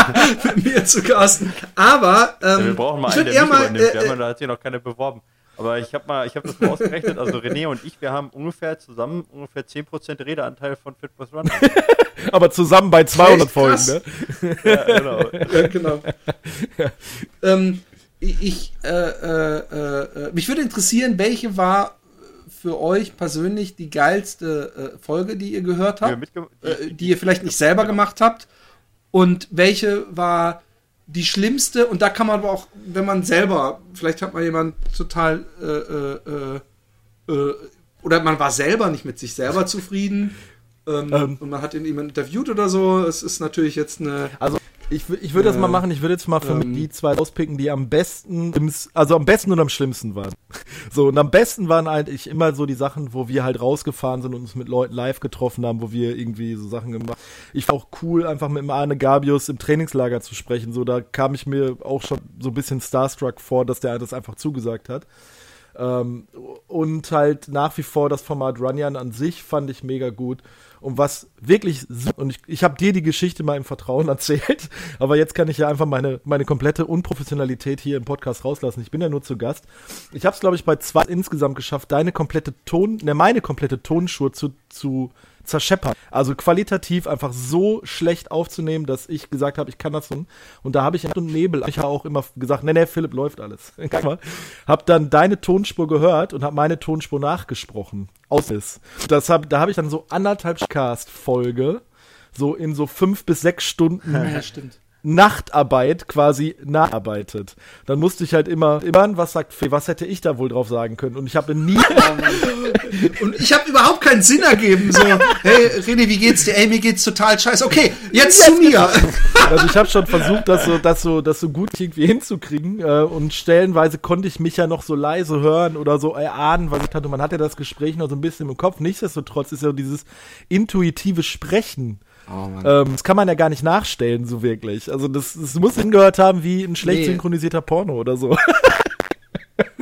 mit mir zu casten. Aber ähm, ja, wir brauchen mal einen, der mich mal, übernimmt. Wir äh, haben, da hat sich noch keiner beworben. Aber ich habe mal, ich habe das mal ausgerechnet. Also René und ich, wir haben ungefähr zusammen ungefähr 10% Redeanteil von Fit Boys Run. Aber zusammen bei 200 Echt Folgen, ne? ja, genau. Ja, genau. ähm, ich, äh, äh, äh, mich würde interessieren, welche war für euch persönlich die geilste äh, Folge, die ihr gehört Die habt, mitge- äh, die ihr vielleicht nicht selber gemacht habt und welche war die schlimmste und da kann man aber auch, wenn man selber, vielleicht hat man jemand total äh, äh, äh, oder man war selber nicht mit sich selber zufrieden ähm, Ähm. und man hat ihn jemand interviewt oder so. Es ist natürlich jetzt eine Also ich, ich würde das Äh, mal machen, ich würde jetzt mal für ähm, mich die zwei auspicken, die am besten, im also am besten und am schlimmsten waren. So, und am besten waren eigentlich immer so die Sachen, wo wir halt rausgefahren sind und uns mit Leuten live getroffen haben, wo wir irgendwie so Sachen gemacht Ich fand auch cool, einfach mit dem Arne Gabius im Trainingslager zu sprechen. So, da kam ich mir auch schon so ein bisschen starstruck vor, dass der das einfach zugesagt hat. Ähm, und halt nach wie vor das Format Runyan an sich fand ich mega gut. Und was wirklich, und ich, ich habe dir die Geschichte mal im Vertrauen erzählt, aber jetzt kann ich ja einfach meine, meine komplette Unprofessionalität hier im Podcast rauslassen. Ich bin ja nur zu Gast. Ich habe es, glaube ich, bei zwei insgesamt geschafft, deine komplette Ton, ne, meine komplette Tonspur zu, zu zerscheppern. Also qualitativ einfach so schlecht aufzunehmen, dass ich gesagt habe, ich kann das tun. Und da habe ich in Nebel, ich habe auch immer gesagt, nee, nee, Philipp läuft alles. Hab dann deine Tonspur gehört und habe meine Tonspur nachgesprochen. Aus ist. Das hab, da habe ich dann so anderthalb Cast-Folge so in so fünf bis sechs Stunden Ja, stimmt. Nachtarbeit quasi nacharbeitet. Dann musste ich halt immer, immer, was sagt Fee, was hätte ich da wohl drauf sagen können? Und ich habe nie, Und ich habe überhaupt keinen Sinn ergeben. So, hey, René, wie geht's dir? Ey, mir geht's total scheiße. Okay, jetzt zu mir. also ich habe schon versucht, das so, das so, das so gut irgendwie hinzukriegen. Äh, und stellenweise konnte ich mich ja noch so leise hören oder so erahnen, weil ich hatte, man hat ja das Gespräch noch so ein bisschen im Kopf. Nichtsdestotrotz ist ja dieses intuitive Sprechen. Oh, Ähm, das kann man ja gar nicht nachstellen, so wirklich. Also das, das muss hingehört haben wie ein schlecht Nee. synchronisierter Porno oder so.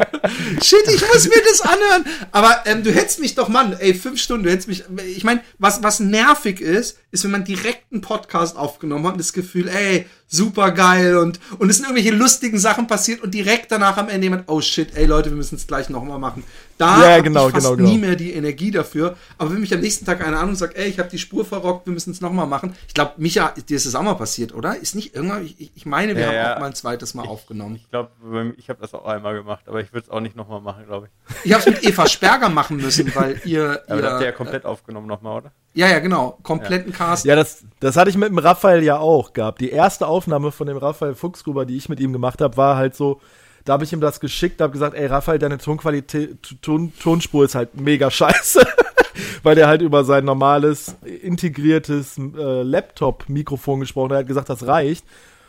Shit, ich muss mir das anhören. Aber ähm, du hättest mich doch, Mann, ey, fünf Stunden, du hättest mich. Ich meine, was, was nervig ist, ist, wenn man direkt einen Podcast aufgenommen hat und das Gefühl, ey, super geil und, und es sind irgendwelche lustigen Sachen passiert und direkt danach am Ende jemand, oh shit, ey Leute, wir müssen es gleich nochmal machen. Da Ja, hab genau, ich fast genau, genau. nie mehr die Energie dafür. Aber wenn mich am nächsten Tag einer an und sagt, ey, ich habe die Spur verrockt, wir müssen es nochmal machen. Ich glaube, Micha, dir ist es auch mal passiert, oder? Ist nicht irgendwann, ich, ich meine, wir Ja, haben ja. auch mal ein zweites Mal aufgenommen. Ich glaube, ich habe das auch einmal gemacht, aber ich würde es auch nicht nochmal machen, glaube ich. Ich habe es mit Eva Sperger machen müssen, weil ihr. Aber ihr das habt ihr ja komplett aufgenommen nochmal, oder? ja, ja, genau. Kompletten Cast. Ja, das, das hatte ich mit dem Raphael ja auch gehabt. Die erste Aufnahme von dem Raphael Fuchsgruber, die ich mit ihm gemacht habe, war halt so, da habe ich ihm das geschickt, habe gesagt, ey Raphael, deine Tonqualität, Ton, Tonspur ist halt mega scheiße. Weil der halt über sein normales, integriertes äh, Laptop-Mikrofon gesprochen hat, er hat gesagt, das reicht.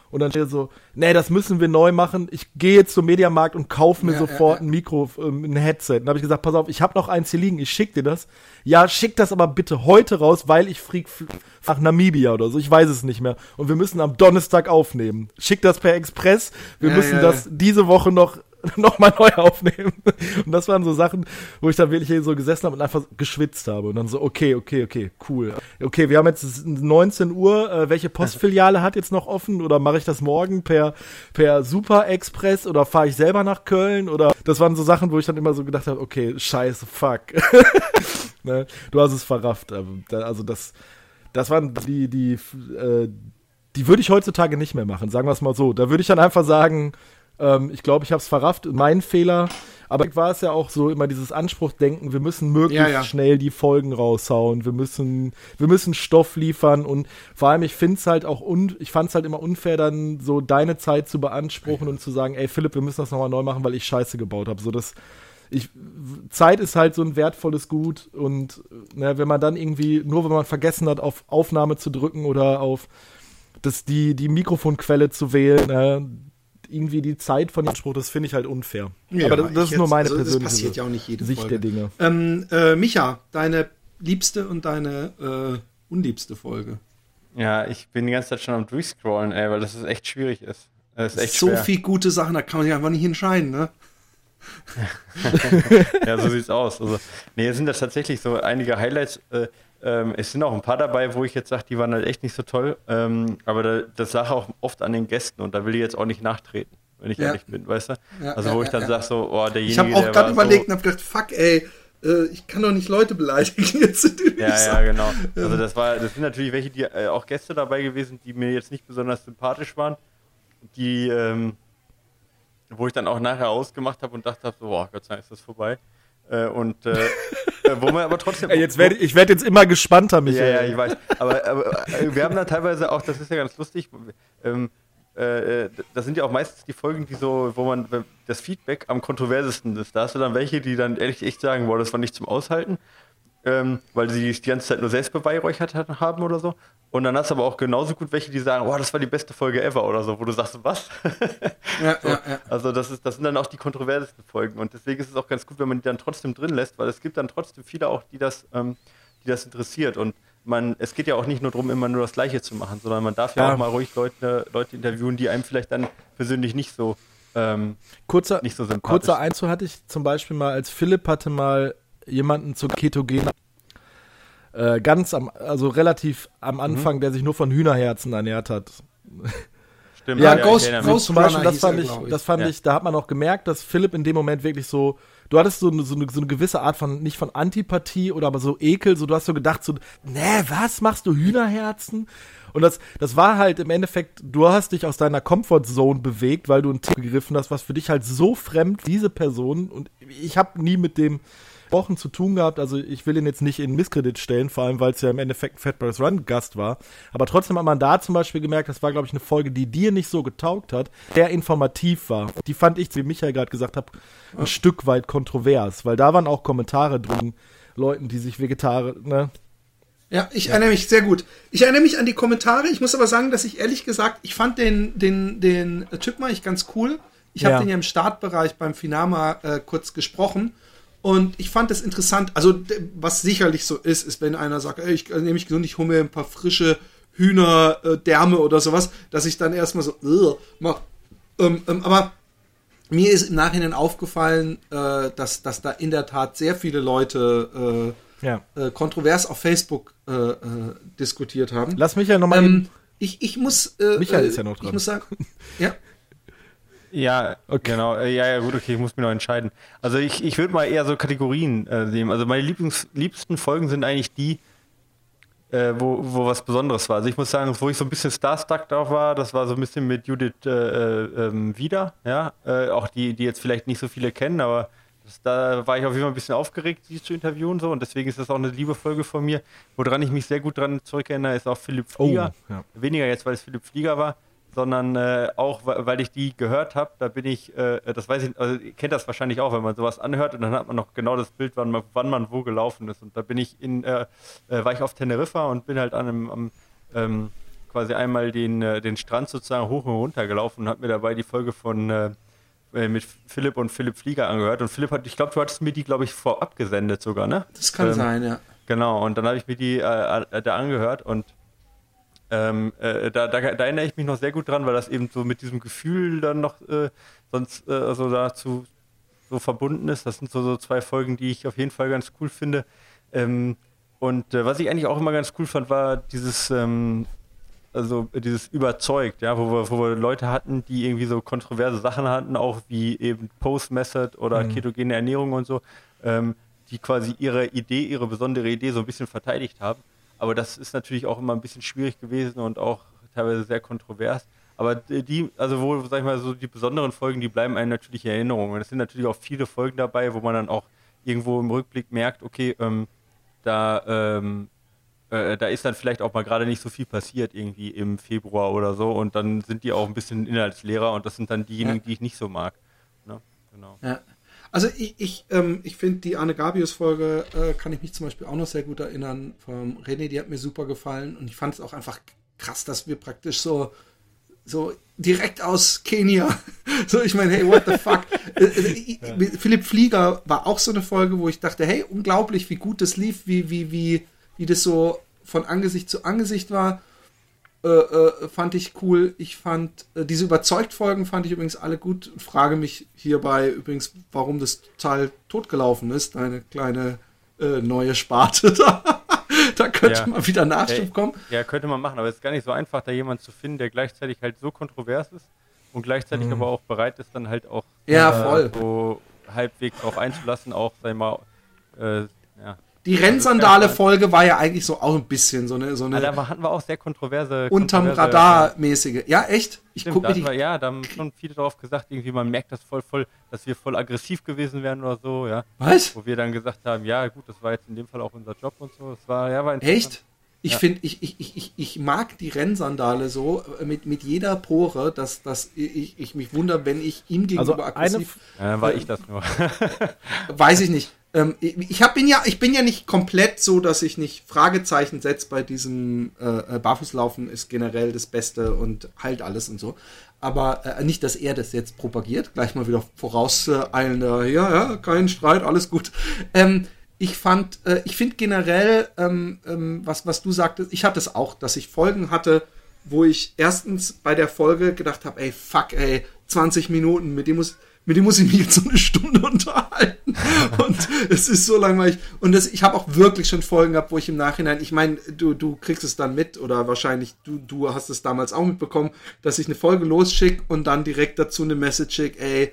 Und dann steht er so, nee, das müssen wir neu machen. Ich gehe jetzt zum Mediamarkt und kaufe mir Ja, sofort ja, ja. ein Mikro, ähm, ein Headset. Dann habe ich gesagt, pass auf, ich habe noch eins hier liegen, ich schick dir das. Ja, schick das aber bitte heute raus, weil ich flieg fl- nach Namibia oder so. Ich weiß es nicht mehr. Und wir müssen am Donnerstag aufnehmen. Schick das per Express. Wir müssen das diese Woche noch noch mal neu aufnehmen. Und das waren so Sachen, wo ich dann wirklich hier so gesessen habe und einfach geschwitzt habe. Und dann so, okay, okay, okay, cool. Okay, wir haben jetzt 19 Uhr. Äh, welche Postfiliale hat jetzt noch offen? Oder mache ich das morgen per, per Super Express? Oder fahre ich selber nach Köln? Oder das waren so Sachen, wo ich dann immer so gedacht habe, okay, scheiße, fuck. ne? Du hast es verrafft. Ähm, Also das, das waren die, die, äh, die würde ich heutzutage nicht mehr machen, sagen wir es mal so. Da würde ich dann einfach sagen, ähm, ich glaube, ich habe es verrafft, mein Fehler. Aber war es ja auch so immer dieses Anspruchdenken, wir müssen möglichst Ja, ja. schnell die Folgen raushauen, wir müssen, wir müssen Stoff liefern und vor allem, ich finde es halt auch un, ich fand es halt immer unfair, dann so deine Zeit zu beanspruchen und zu sagen, ey Philipp, wir müssen das nochmal neu machen, weil ich Scheiße gebaut habe. So das, ich, Zeit ist halt so ein wertvolles Gut und ne, wenn man dann irgendwie, nur wenn man vergessen hat, auf Aufnahme zu drücken oder auf das, die, die Mikrofonquelle zu wählen, ne, irgendwie die Zeit von dem Anspruch, das finde ich halt unfair. Ja, Aber das, das ist jetzt- nur meine also das persönliche passiert ja auch nicht jede Sicht Folge. der Dinge. Ähm, äh, Micha, deine liebste und deine äh, unliebste Folge. Ja, ich bin die ganze Zeit schon am Durchscrollen, ey, weil das ist echt schwierig ist. Das ist echt so schwer. viel gute Sachen, da kann man sich einfach nicht entscheiden, ne? Ja, so sieht's aus. Also, nee, es sind das tatsächlich so einige Highlights. Äh, ähm, es sind auch ein paar dabei, wo ich jetzt sage, die waren halt echt nicht so toll. Ähm, aber da, das lag auch oft an den Gästen und da will ich jetzt auch nicht nachtreten, wenn ich Ja. ehrlich bin, weißt du? Ja, also wo ja, ich dann sage so, oh, derjenige, Ich habe auch gerade überlegt so, und habe gedacht, fuck, ey, äh, ich kann doch nicht Leute beleidigen jetzt. in dem Ja, ja, genau. Also das war, das sind natürlich welche, die äh, auch Gäste dabei gewesen, die mir jetzt nicht besonders sympathisch waren, die, ähm, wo ich dann auch nachher ausgemacht habe und dachte, so, boah, Gott sei Dank ist das vorbei. Äh, und äh, äh, wo man aber trotzdem. Jetzt werd, ich werde jetzt immer gespannter, Ja, Michael. ja, ich weiß. Aber, aber äh, wir haben dann teilweise auch, das ist ja ganz lustig, ähm, äh, das sind ja auch meistens die Folgen, die so, wo man äh, das Feedback am kontroversesten ist. Da hast du dann welche, die dann ehrlich echt sagen, boah, das war nicht zum Aushalten, ähm, weil sie die ganze Zeit nur selbst beweihräuchert haben oder so. Und dann hast du aber auch genauso gut welche, die sagen, boah, das war die beste Folge ever oder so, wo du sagst, was? Ja, So, ja, ja. Also das, ist, das sind dann auch die kontroversesten Folgen. Und deswegen ist es auch ganz gut, wenn man die dann trotzdem drin lässt, weil es gibt dann trotzdem viele auch, die das, ähm, die das interessiert. Und man, es geht ja auch nicht nur darum, immer nur das Gleiche zu machen, sondern man darf ja, Ja. auch mal ruhig Leute, Leute interviewen, die einem vielleicht dann persönlich nicht so, ähm, Kurzer, nicht so sympathisch kurzer Einzug hatte ich zum Beispiel mal, als Philipp hatte mal jemanden zu Ketogen, äh, ganz am, also relativ Mhm. am Anfang, der sich nur von Hühnerherzen ernährt hat. stimmt. Ja, ich Ghost- mich. Ghost- zum Beispiel, das fand ich, das fand Ja. ich, da hat man auch gemerkt, dass Philipp in dem Moment wirklich so, du hattest so eine, so eine, so eine gewisse Art von, nicht von Antipathie oder aber so Ekel, so du hast so gedacht, so, nee, was, machst du Hühnerherzen? Und das, das war halt im Endeffekt, du hast dich aus deiner Comfortzone bewegt, weil du einen Tipp gegriffen hast, was für dich halt so fremd, diese Person, und ich habe nie mit dem, Wochen zu tun gehabt. Also ich will ihn jetzt nicht in Misskredit stellen, vor allem weil es ja im Endeffekt ein Fatboys Run Gast war. Aber trotzdem hat man da zum Beispiel gemerkt, das war, glaube ich, eine Folge, die dir nicht so getaugt hat, der informativ war. Die fand ich, wie Michael gerade gesagt hat, ein ja. Stück weit kontrovers, weil da waren auch Kommentare drin, Leuten, die sich Vegetarier, ne? Ja, ich ja. erinnere mich sehr gut. Ich erinnere mich an die Kommentare. Ich muss aber sagen, dass ich ehrlich gesagt, ich fand den, den, den Typ mal ich ganz cool. Ich habe den ja im Startbereich beim Finama äh, kurz gesprochen. Und ich fand es interessant, also was sicherlich so ist, ist, wenn einer sagt, ey, ich nehme mich gesund, ich hole mir ein paar frische Hühnerdärme äh, oder sowas, dass ich dann erstmal so äh, mach. Ähm, ähm, aber mir ist im Nachhinein aufgefallen, äh, dass, dass da in der Tat sehr viele Leute äh, ja. Äh, kontrovers auf Facebook äh, diskutiert haben. Lass mich ja nochmal. Ähm, ich, ich muss. Michael ist ja noch dran. Ich muss sagen, ja. Ja, okay. genau. Äh, ja, ja, gut, okay, ich muss mich noch entscheiden. Also ich, ich würde mal eher so Kategorien äh, nehmen. Also meine Lieblings, liebsten Folgen sind eigentlich die, äh, wo, wo was Besonderes war. Also ich muss sagen, wo ich so ein bisschen starstruck drauf war, das war so ein bisschen mit Judith äh, äh, ähm, wieder, ja. Äh, auch die, die jetzt vielleicht nicht so viele kennen, aber das, da war ich auf jeden Fall ein bisschen aufgeregt, sie zu interviewen so und deswegen ist das auch eine liebe Folge von mir. Woran ich mich sehr gut dran zurückerinnere, ist auch Philipp Flieger. Oh, ja. Weniger jetzt, weil es Philipp Flieger war sondern äh, auch, weil ich die gehört habe, da bin ich, äh, das weiß ich, also ihr kennt das wahrscheinlich auch, wenn man sowas anhört und dann hat man noch genau das Bild, wann man, wann man wo gelaufen ist. Und da bin ich in, äh, äh war ich auf Teneriffa und bin halt an einem, am, ähm, quasi einmal den, äh, den Strand sozusagen hoch und runter gelaufen und habe mir dabei die Folge von äh, mit Philipp und Philipp Flieger angehört. Und Philipp hat, ich glaube, du hattest mir die, glaube ich, vorab gesendet sogar, ne? Das kann ähm, sein, ja. Genau, und dann habe ich mir die da angehört und ähm, äh, da, da, da, erinnere ich mich noch sehr gut dran, weil das eben so mit diesem Gefühl dann noch äh, sonst äh, also dazu so verbunden ist. Das sind so, so zwei Folgen, die ich auf jeden Fall ganz cool finde. Ähm, und äh, was ich eigentlich auch immer ganz cool fand, war dieses, ähm, also dieses überzeugt, ja, wo wir, wo wir Leute hatten, die irgendwie so kontroverse Sachen hatten, auch wie eben Post-Method oder mhm. ketogene Ernährung und so, ähm, die quasi ihre Idee, ihre besondere Idee so ein bisschen verteidigt haben. Aber das ist natürlich auch immer ein bisschen schwierig gewesen und auch teilweise sehr kontrovers. Aber die, also wo, sag ich mal, so die besonderen Folgen, die bleiben einem natürlich in Erinnerung. Und es sind natürlich auch viele Folgen dabei, wo man dann auch irgendwo im Rückblick merkt, okay, ähm, da, ähm, äh, da ist dann vielleicht auch mal gerade nicht so viel passiert irgendwie im Februar oder so und dann sind die auch ein bisschen inhaltsleerer und das sind dann diejenigen, ja. die ich nicht so mag. Ne? Genau. Ja. Also ich, ich, ähm, ich finde die Anne Gabius-Folge, äh, kann ich mich zum Beispiel auch noch sehr gut erinnern, vom René, die hat mir super gefallen und ich fand es auch einfach krass, dass wir praktisch so, so direkt aus Kenia, so ich meine, hey, what the fuck. Äh, äh, ja. Philipp Flieger war auch so eine Folge, wo ich dachte, hey, unglaublich, wie gut das lief, wie, wie, wie, wie das so von Angesicht zu Angesicht war. Äh, äh, fand ich cool. Ich fand äh, diese Überzeugt-Folgen fand ich übrigens alle gut. Frage mich hierbei übrigens, warum das Teil totgelaufen ist. Eine kleine äh, neue Sparte da. da könnte ja. man wieder Nachschub kommen. Ja, könnte man machen, aber es ist gar nicht so einfach, da jemanden zu finden, der gleichzeitig halt so kontrovers ist und gleichzeitig mhm. aber auch bereit ist, dann halt auch ja, voll. so halbwegs drauf einzulassen, auch, ich mal, äh, ja, die Rennsandale-Folge war ja eigentlich so auch ein bisschen so eine. So eine ja, da hatten wir auch sehr kontroverse. Unterm Radar-mäßige. Ja, echt? Ich Stimmt, guck mir die. War, ja, da haben schon viele drauf gesagt, irgendwie, man merkt das voll, voll, dass wir voll aggressiv gewesen wären oder so, ja. Was? Wo wir dann gesagt haben, ja, gut, das war jetzt in dem Fall auch unser Job und so. Das war, ja, war Echt? Ich ja. finde, ich, ich, ich, ich mag die Rennsandale so äh, mit, mit jeder Pore, dass, dass ich, ich mich wundere, wenn ich ihm gegenüber also aggressiv. Eine, ja, war ich das nur. weiß ich nicht. Ähm, ich, hab, bin ja, ich bin ja nicht komplett so, dass ich nicht Fragezeichen setze bei diesem äh, äh, Barfußlaufen ist generell das Beste und heilt alles und so. Aber äh, nicht, dass er das jetzt propagiert. Gleich mal wieder vorauseilender, äh, ja, ja, kein Streit, alles gut. Ähm, ich fand, äh, ich finde generell, ähm, ähm, was, was du sagtest, ich hatte es auch, dass ich Folgen hatte, wo ich erstens bei der Folge gedacht habe, ey, fuck, ey, 20 Minuten, mit dem muss, mit dem muss ich mich jetzt so eine Stunde unterhalten. Und es ist so langweilig. Und das, ich habe auch wirklich schon Folgen gehabt, wo ich im Nachhinein, ich meine, du, du kriegst es dann mit oder wahrscheinlich du, du hast es damals auch mitbekommen, dass ich eine Folge losschicke und dann direkt dazu eine Message schicke, ey,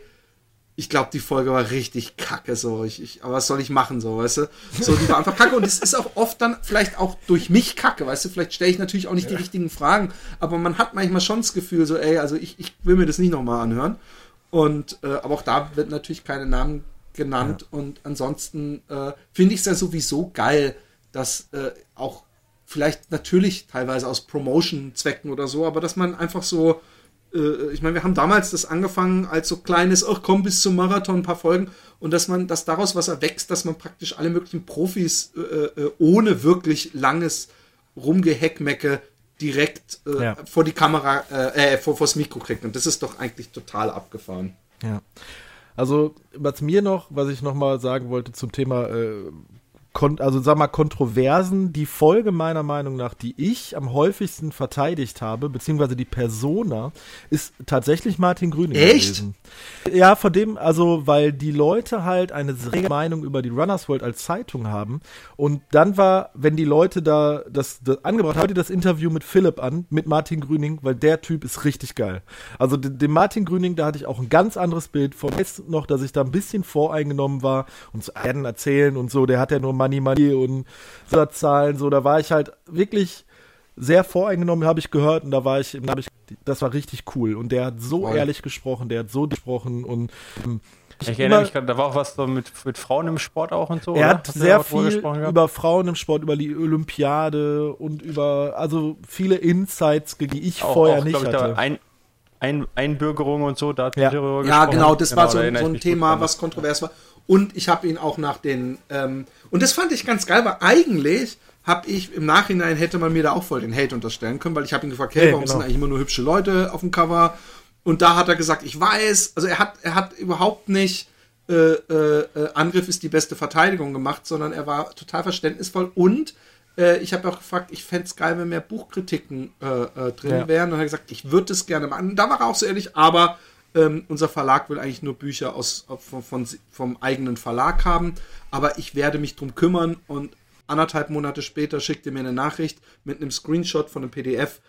ich glaube, die Folge war richtig kacke, so. Ich, ich, aber was soll ich machen, so, weißt du? So, die war einfach kacke. Und es ist auch oft dann vielleicht auch durch mich kacke, weißt du? Vielleicht stelle ich natürlich auch nicht ja. die richtigen Fragen, aber man hat manchmal schon das Gefühl, so, ey, also ich, ich will mir das nicht nochmal anhören. Und, äh, aber auch da wird natürlich keine Namen genannt. Ja. Und ansonsten äh, finde ich es ja sowieso geil, dass äh, auch vielleicht natürlich teilweise aus Promotion-Zwecken oder so, aber dass man einfach so, äh, ich meine, wir haben damals das angefangen als so kleines, ach komm, bis zum Marathon ein paar Folgen und dass man, dass daraus was erwächst, dass man praktisch alle möglichen Profis äh, äh, ohne wirklich langes Rumgeheckmecke direkt äh, ja. vor die Kamera, äh, äh, vor, vors Mikro kriegt. Und das ist doch eigentlich total abgefahren. Ja. Also, was mir noch, was ich noch mal sagen wollte zum Thema äh, also sag mal, Kontroversen, die Folge meiner Meinung nach, die ich am häufigsten verteidigt habe, beziehungsweise die Persona, ist tatsächlich Martin Grüning Echt? gewesen. Ja, von dem, also, weil die Leute halt eine rege Meinung über die Runners World als Zeitung haben. Und dann war, wenn die Leute da das, das angebracht haben, das Interview mit Philipp an, mit Martin Grüning, weil der Typ ist richtig geil. Also, dem Martin Grüning, da hatte ich auch ein ganz anderes Bild von. Jetzt noch, dass ich da ein bisschen voreingenommen war und zu werden erzählen und so, der hat ja nur Money Money und so Zahlen, so, da war ich halt wirklich sehr voreingenommen, habe ich gehört, und da war ich, da ich, das war richtig cool. Und der hat so Voll. ehrlich gesprochen, der hat so gesprochen und ähm, ich, ich erinnere mich gerade, da war auch was so mit, mit Frauen im Sport auch und so. Er hat Hast sehr viel über Frauen im Sport, über die Olympiade und über, also viele Insights, die ich auch, vorher auch, nicht ich, hatte. Ein, ein, Einbürgerung und so, da hat ja. ja, genau, das genau, war so, so ein Thema, was kontrovers war. Und ich habe ihn auch nach den, ähm, und das fand ich ganz geil, weil eigentlich habe ich im Nachhinein hätte man mir da auch voll den Hate unterstellen können, weil ich habe ihn gefragt, hey, warum genau. sind eigentlich immer nur hübsche Leute auf dem Cover? Und da hat er gesagt, ich weiß, also er hat, er hat überhaupt nicht äh, äh, äh Angriff ist die beste Verteidigung gemacht, sondern er war total verständnisvoll und äh, ich habe auch gefragt, ich fände es geil, wenn mehr Buchkritiken äh, äh, drin ja. wären. Und er hat gesagt, ich würde es gerne machen. Da war er auch so ehrlich, aber ähm, unser Verlag will eigentlich nur Bücher aus, von, von, vom eigenen Verlag haben, aber ich werde mich drum kümmern und anderthalb Monate später schickte mir eine Nachricht mit einem Screenshot von einem PDF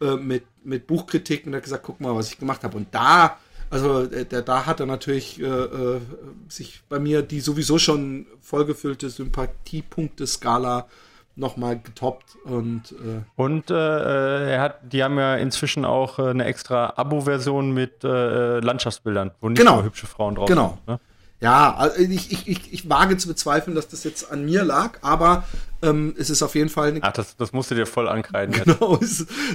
äh, mit, mit Buchkritiken und hat gesagt, guck mal, was ich gemacht habe. Und da, also äh, der, da hat er natürlich äh, äh, sich bei mir die sowieso schon vollgefüllte Sympathiepunkte-Skala nochmal getoppt und äh und äh, er hat die haben ja inzwischen auch äh, eine extra Abo-Version mit äh, Landschaftsbildern wo nicht genau. nur hübsche Frauen drauf genau. sind. Ne? Ja, also ich, ich, ich, ich wage zu bezweifeln, dass das jetzt an mir lag, aber ähm, es ist auf jeden Fall. Ach, das, das musst du dir voll ankreiden. Genau.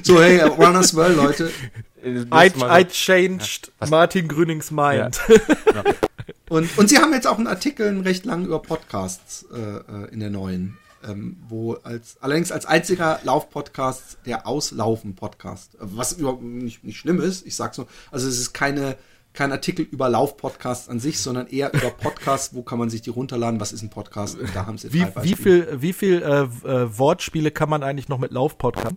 So, hey, Runners Well, Leute. I, I changed ja, Martin Grünings mind. Ja. Ja. und, und sie haben jetzt auch einen Artikel recht lang über Podcasts äh, äh in der neuen ähm, wo als allerdings als einziger Laufpodcast der Auslaufen-Podcast, was überhaupt nicht, nicht schlimm ist, ich sag's nur, also es ist keine kein Artikel über Laufpodcasts an sich, sondern eher über Podcasts, wo kann man sich die runterladen, was ist ein Podcast und da haben sie wie, wie viel wie viel äh, äh, Wortspiele kann man eigentlich noch mit Laufpodcast?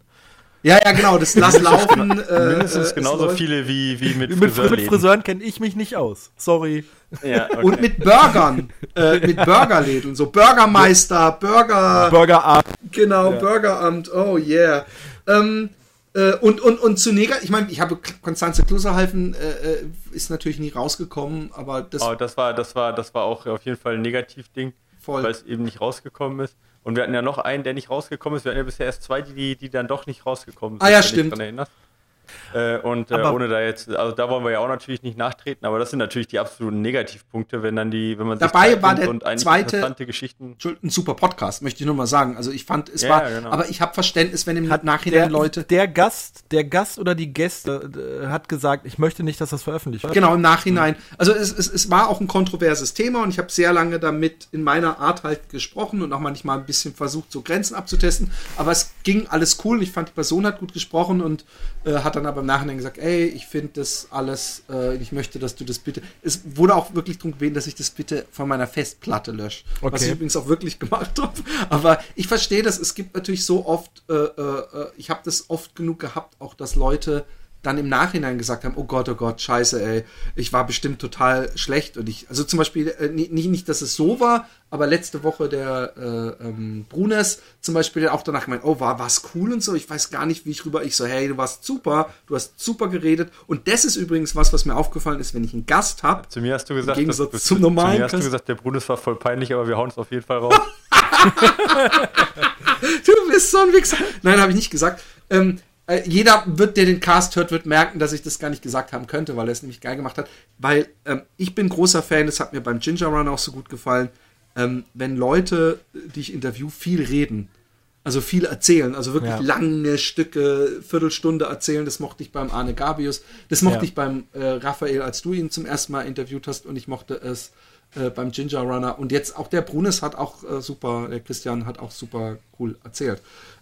Ja, ja, genau, das Lass laufen. Äh, Mindestens genauso viele wie, wie mit Friseuren. Mit, mit Friseuren kenne ich mich nicht aus. Sorry. Ja, okay. Und mit Burgern. äh, mit Burgerläden. So Burgermeister, Burger. Burgeramt. Genau, ja. Burgeramt. Oh yeah. Ähm, äh, und, und, und zu negativ, ich meine, ich habe Konstanze Klusserhalfen, äh, äh, ist natürlich nie rausgekommen, aber das. Oh, das war, das war, das war auch auf jeden Fall ein Negativding, weil es eben nicht rausgekommen ist. Und wir hatten ja noch einen, der nicht rausgekommen ist. Wir hatten ja bisher erst zwei, die, die dann doch nicht rausgekommen sind. Ah ja, stimmt. Äh, und äh, ohne da jetzt, also da wollen wir ja auch natürlich nicht nachtreten, aber das sind natürlich die absoluten Negativpunkte, wenn dann die, wenn man dabei sich war der und zweite interessante Geschichten. Ein super Podcast, möchte ich nur mal sagen. Also ich fand, es ja, war, genau. aber ich habe Verständnis, wenn im hat Nachhinein der, Leute. Der Gast, der Gast oder die Gäste äh, hat gesagt, ich möchte nicht, dass das veröffentlicht wird. Genau, im Nachhinein. Also es, es, es war auch ein kontroverses Thema und ich habe sehr lange damit in meiner Art halt gesprochen und auch manchmal ein bisschen versucht, so Grenzen abzutesten. Aber es ging alles cool. Ich fand, die Person hat gut gesprochen und äh, hat dann aber im Nachhinein gesagt, ey, ich finde das alles, äh, ich möchte, dass du das bitte. Es wurde auch wirklich darum gebeten, dass ich das bitte von meiner Festplatte lösche. Okay. Was ich übrigens auch wirklich gemacht habe. Aber ich verstehe das, es gibt natürlich so oft, äh, äh, ich habe das oft genug gehabt, auch dass Leute dann im Nachhinein gesagt haben, oh Gott, oh Gott, scheiße, ey, ich war bestimmt total schlecht und ich, also zum Beispiel, äh, nicht, nicht, dass es so war, aber letzte Woche der äh, ähm, Brunes zum Beispiel auch danach gemeint, oh, war was cool und so, ich weiß gar nicht, wie ich rüber, ich so, hey, du warst super, du hast super geredet und das ist übrigens was, was mir aufgefallen ist, wenn ich einen Gast habe. Zu mir hast du gesagt, im Gegensatz das, zum normalen zu mir hast du gesagt, der Brunes war voll peinlich, aber wir hauen es auf jeden Fall raus. du bist so ein Wichser. Nein, habe ich nicht gesagt. Ähm, äh, jeder wird, der den Cast hört, wird merken, dass ich das gar nicht gesagt haben könnte, weil er es nämlich geil gemacht hat. Weil ähm, ich bin großer Fan, das hat mir beim Ginger Run auch so gut gefallen, ähm, wenn Leute, die ich interview, viel reden. Also viel erzählen, also wirklich Ja. lange Stücke, Viertelstunde erzählen. Das mochte ich beim Arne Gabius, das mochte Ja. ich beim äh, Raphael, als du ihn zum ersten Mal interviewt hast und ich mochte es äh, beim Ginger Runner. Und jetzt auch der Brunes hat auch äh, super, der Christian hat auch super cool erzählt.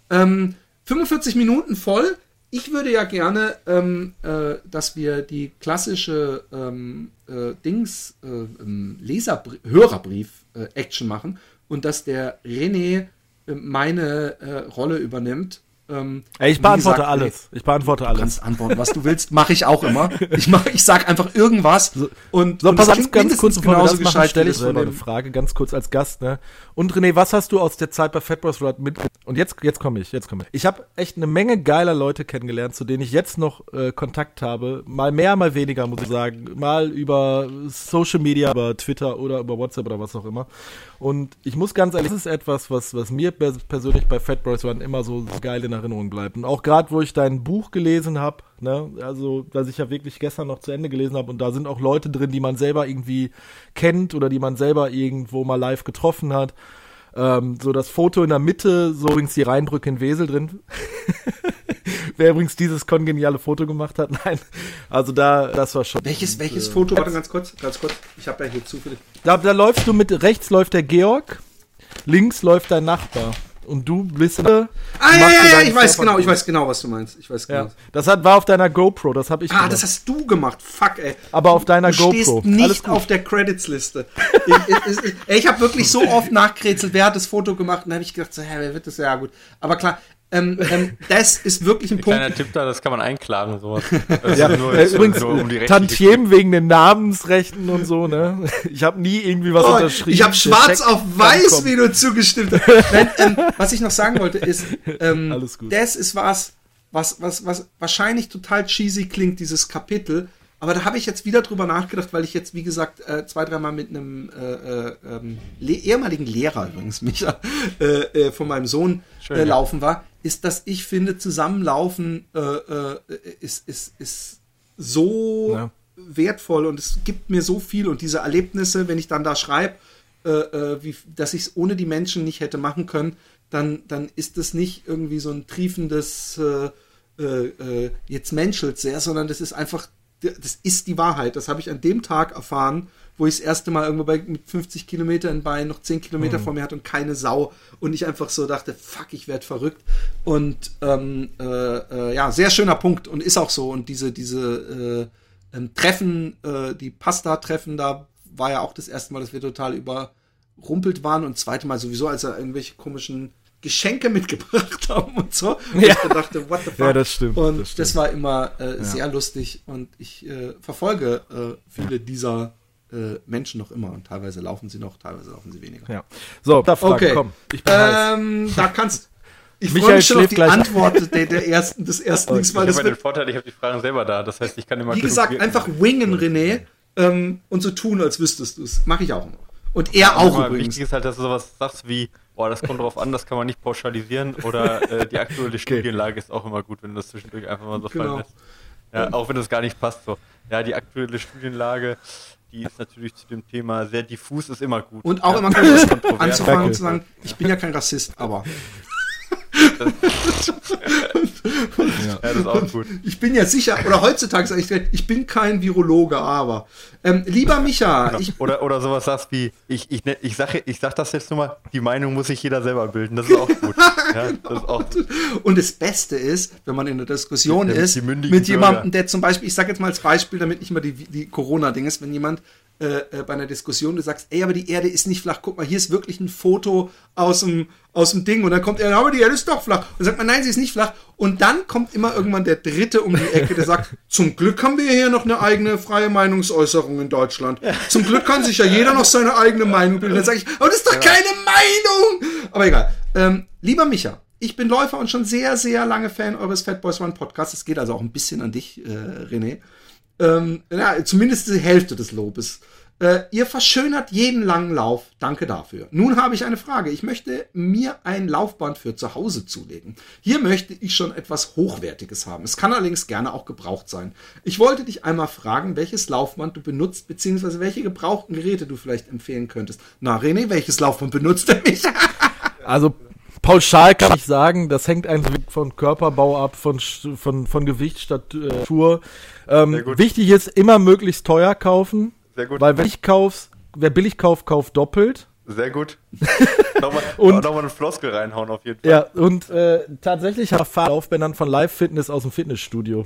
Ähm, 45 Minuten voll. Ich würde ja gerne, ähm, äh, dass wir die klassische ähm, äh, Dings, äh, ähm, Leserbrief, Hörerbrief äh, Action machen und dass der René äh, meine äh, Rolle übernimmt. Ähm, Ey, ich beantworte gesagt, alles. Ich beantworte Du alles. kannst antworten, was du willst, mache ich auch immer. Ich mach, ich sag einfach irgendwas und, So, und pass auf, ganz kurz, bevor wir das machen, stelle ich selber eine Frage, ganz kurz als Gast, ne? Und René, was hast du aus der Zeit bei Fat Bros Rod mit? Und jetzt, jetzt komme ich, jetzt komme ich. Ich habe echt eine Menge geiler Leute kennengelernt, zu denen ich jetzt noch äh, Kontakt habe. Mal mehr, mal weniger, muss ich sagen. Mal über Social Media, über Twitter oder über WhatsApp oder was auch immer. Und ich muss ganz ehrlich, das ist etwas, was, was mir pers- persönlich bei Fat Boys Run immer so geil in Erinnerung bleibt. Und auch gerade, wo ich dein Buch gelesen habe, ne, also, dass ich ja wirklich gestern noch zu Ende gelesen habe und da sind auch Leute drin, die man selber irgendwie kennt oder die man selber irgendwo mal live getroffen hat. Ähm, so das Foto in der Mitte, so übrigens die Rheinbrücke in Wesel drin. Wer übrigens dieses kongeniale Foto gemacht hat, nein. Also da, das war schon. Welches, welches äh, Foto? Warte ganz kurz, ganz kurz. Ich habe ja hier zufällig. Da, da läufst du mit, rechts läuft der Georg, links läuft dein Nachbar. Und du bist. Ah, ja, ja, ja, ich weiß genau, ich weiß genau, was du meinst. Ich weiß genau. Ja, das hat, war auf deiner GoPro, das habe ich Ah, gemacht. das hast du gemacht. Fuck, ey. Aber auf deiner du GoPro. stehst nicht auf der Credits-Liste. ich ich, ich habe wirklich so oft nachgerätselt, wer hat das Foto gemacht? Und dann habe ich gedacht, so, hä, wer wird das? Ja, gut. Aber klar, ähm, ähm, das ist wirklich ein Punkt. Kleiner Tipp da, das kann man einklagen, sowas. Das Ja, äh, übrigens, nur um die rechtliche- Tantiem wegen den Namensrechten und so, ne? Ich habe nie irgendwie was Oh, unterschrieben. ich habe schwarz auf weiß, wie du zugestimmt hast. Nein, ähm, was ich noch sagen wollte ist, ähm, Alles gut. das ist was, was, was, was wahrscheinlich total cheesy klingt, dieses Kapitel. Aber da habe ich jetzt wieder drüber nachgedacht, weil ich jetzt, wie gesagt, äh, zwei, dreimal mit einem äh, äh, ähm, le ehemaligen Lehrer übrigens, Micha, äh, äh, von meinem Sohn Schön, äh, laufen war, ist, dass ich finde, Zusammenlaufen äh, äh, ist, ist, ist so Ja. wertvoll und es gibt mir so viel und diese Erlebnisse, wenn ich dann da schreibe, äh, äh, wie, dass ich es ohne die Menschen nicht hätte machen können, dann, dann ist es nicht irgendwie so ein triefendes äh, äh, jetzt menschelt sehr, sondern das ist einfach, das ist die Wahrheit. Das habe ich an dem Tag erfahren, wo ich das erste Mal irgendwo bei mit 50 Kilometer in Bein noch 10 Kilometer vor mir hatte und keine Sau und ich einfach so dachte, fuck, ich werde verrückt. Und ähm, äh, äh, ja, sehr schöner Punkt und ist auch so. Und diese, diese äh, ähm, Treffen, äh, die Pasta-Treffen, da war ja auch das erste Mal, dass wir total überrumpelt waren und das zweite Mal sowieso, als er irgendwelche komischen Geschenke mitgebracht haben und so. Und Ja. ich dachte, what the fuck? Ja, das stimmt, Und das das, stimmt. war immer äh, sehr lustig und ich äh, verfolge äh, viele dieser äh, Menschen noch immer und teilweise laufen sie noch, teilweise laufen sie weniger. Ja. So, da Frage, Okay. komm. Ich bin heiß. Ähm, da kannst ich Michael freue mich schon auf die. Antwort der, der ersten, des ersten Dings, Ich weil habe das ja den wird, Vorteil, ich habe die Fragen selber da. Das heißt, ich kann immer wie gesagt, einfach wingen, René, ähm, und so tun, als wüsstest du es. Mache ich auch immer. Und er auch übrigens. Wichtig ist halt, dass du sowas sagst wie, boah, das kommt drauf an, das kann man nicht pauschalisieren oder äh, die aktuelle Studienlage ist auch immer gut, wenn du das zwischendurch einfach mal so Genau. fallen lässt. Ja, auch wenn das gar nicht passt. So. Ja, die aktuelle Studienlage, die ist natürlich zu dem Thema sehr diffus, ist immer gut. Und auch ja, immer anzufangen und zu sagen, ich bin ja kein Rassist, aber Ja, das ist auch gut. ich bin ja sicher, oder heutzutage sage ich, ich bin kein Virologe, aber. Ähm, lieber Micha, Genau. Oder, oder sowas sagst wie, ich, ich, ne- ich, sag, ich sag das jetzt nur mal, die Meinung muss sich jeder selber bilden. Das ist auch gut. Ja, das ist auch Und das Beste ist, wenn man in einer Diskussion die ist, mit jemandem, der zum Beispiel, ich sage jetzt mal als Beispiel, damit nicht mal die, die Corona-Ding ist, wenn jemand äh, äh, bei einer Diskussion, du sagst, ey, aber die Erde ist nicht flach, guck mal, hier ist wirklich ein Foto aus dem, aus dem Ding und dann kommt er, aber die Erde ist doch flach. Und dann sagt man, nein, sie ist nicht flach. Und dann kommt immer irgendwann der Dritte um die Ecke, der sagt, zum Glück haben wir hier noch eine eigene freie Meinungsäußerung in Deutschland. Zum Glück kann sich ja jeder noch seine eigene Meinung bilden. Dann sage ich, aber das ist doch keine Meinung! Aber egal. Ähm, lieber Micha, ich bin Läufer und schon sehr, sehr lange Fan eures Fat Boys One Podcasts. Es geht also auch ein bisschen an dich, äh, René. Ähm, ja, zumindest die Hälfte des Lobes. Äh, ihr verschönert jeden langen Lauf. Danke dafür. Nun habe ich eine Frage. Ich möchte mir ein Laufband für zu Hause zulegen. Hier möchte ich schon etwas Hochwertiges haben. Es kann allerdings gerne auch gebraucht sein. Ich wollte dich einmal fragen, welches Laufband du benutzt, beziehungsweise welche gebrauchten Geräte du vielleicht empfehlen könntest. Na, René, welches Laufband benutzt er mich? Also pauschal kann ich sagen, das hängt eigentlich von Körperbau ab, von, von, von Gewicht, Statur. Ähm, wichtig ist, immer möglichst teuer kaufen. Sehr gut. Weil wenn ich kauf's, wer billig kauft, kauft doppelt. Sehr gut. nochmal, und nochmal eine Floskel reinhauen auf jeden Fall. Ja, und äh, tatsächlich habe ich Laufbändern von Live Fitness aus dem Fitnessstudio.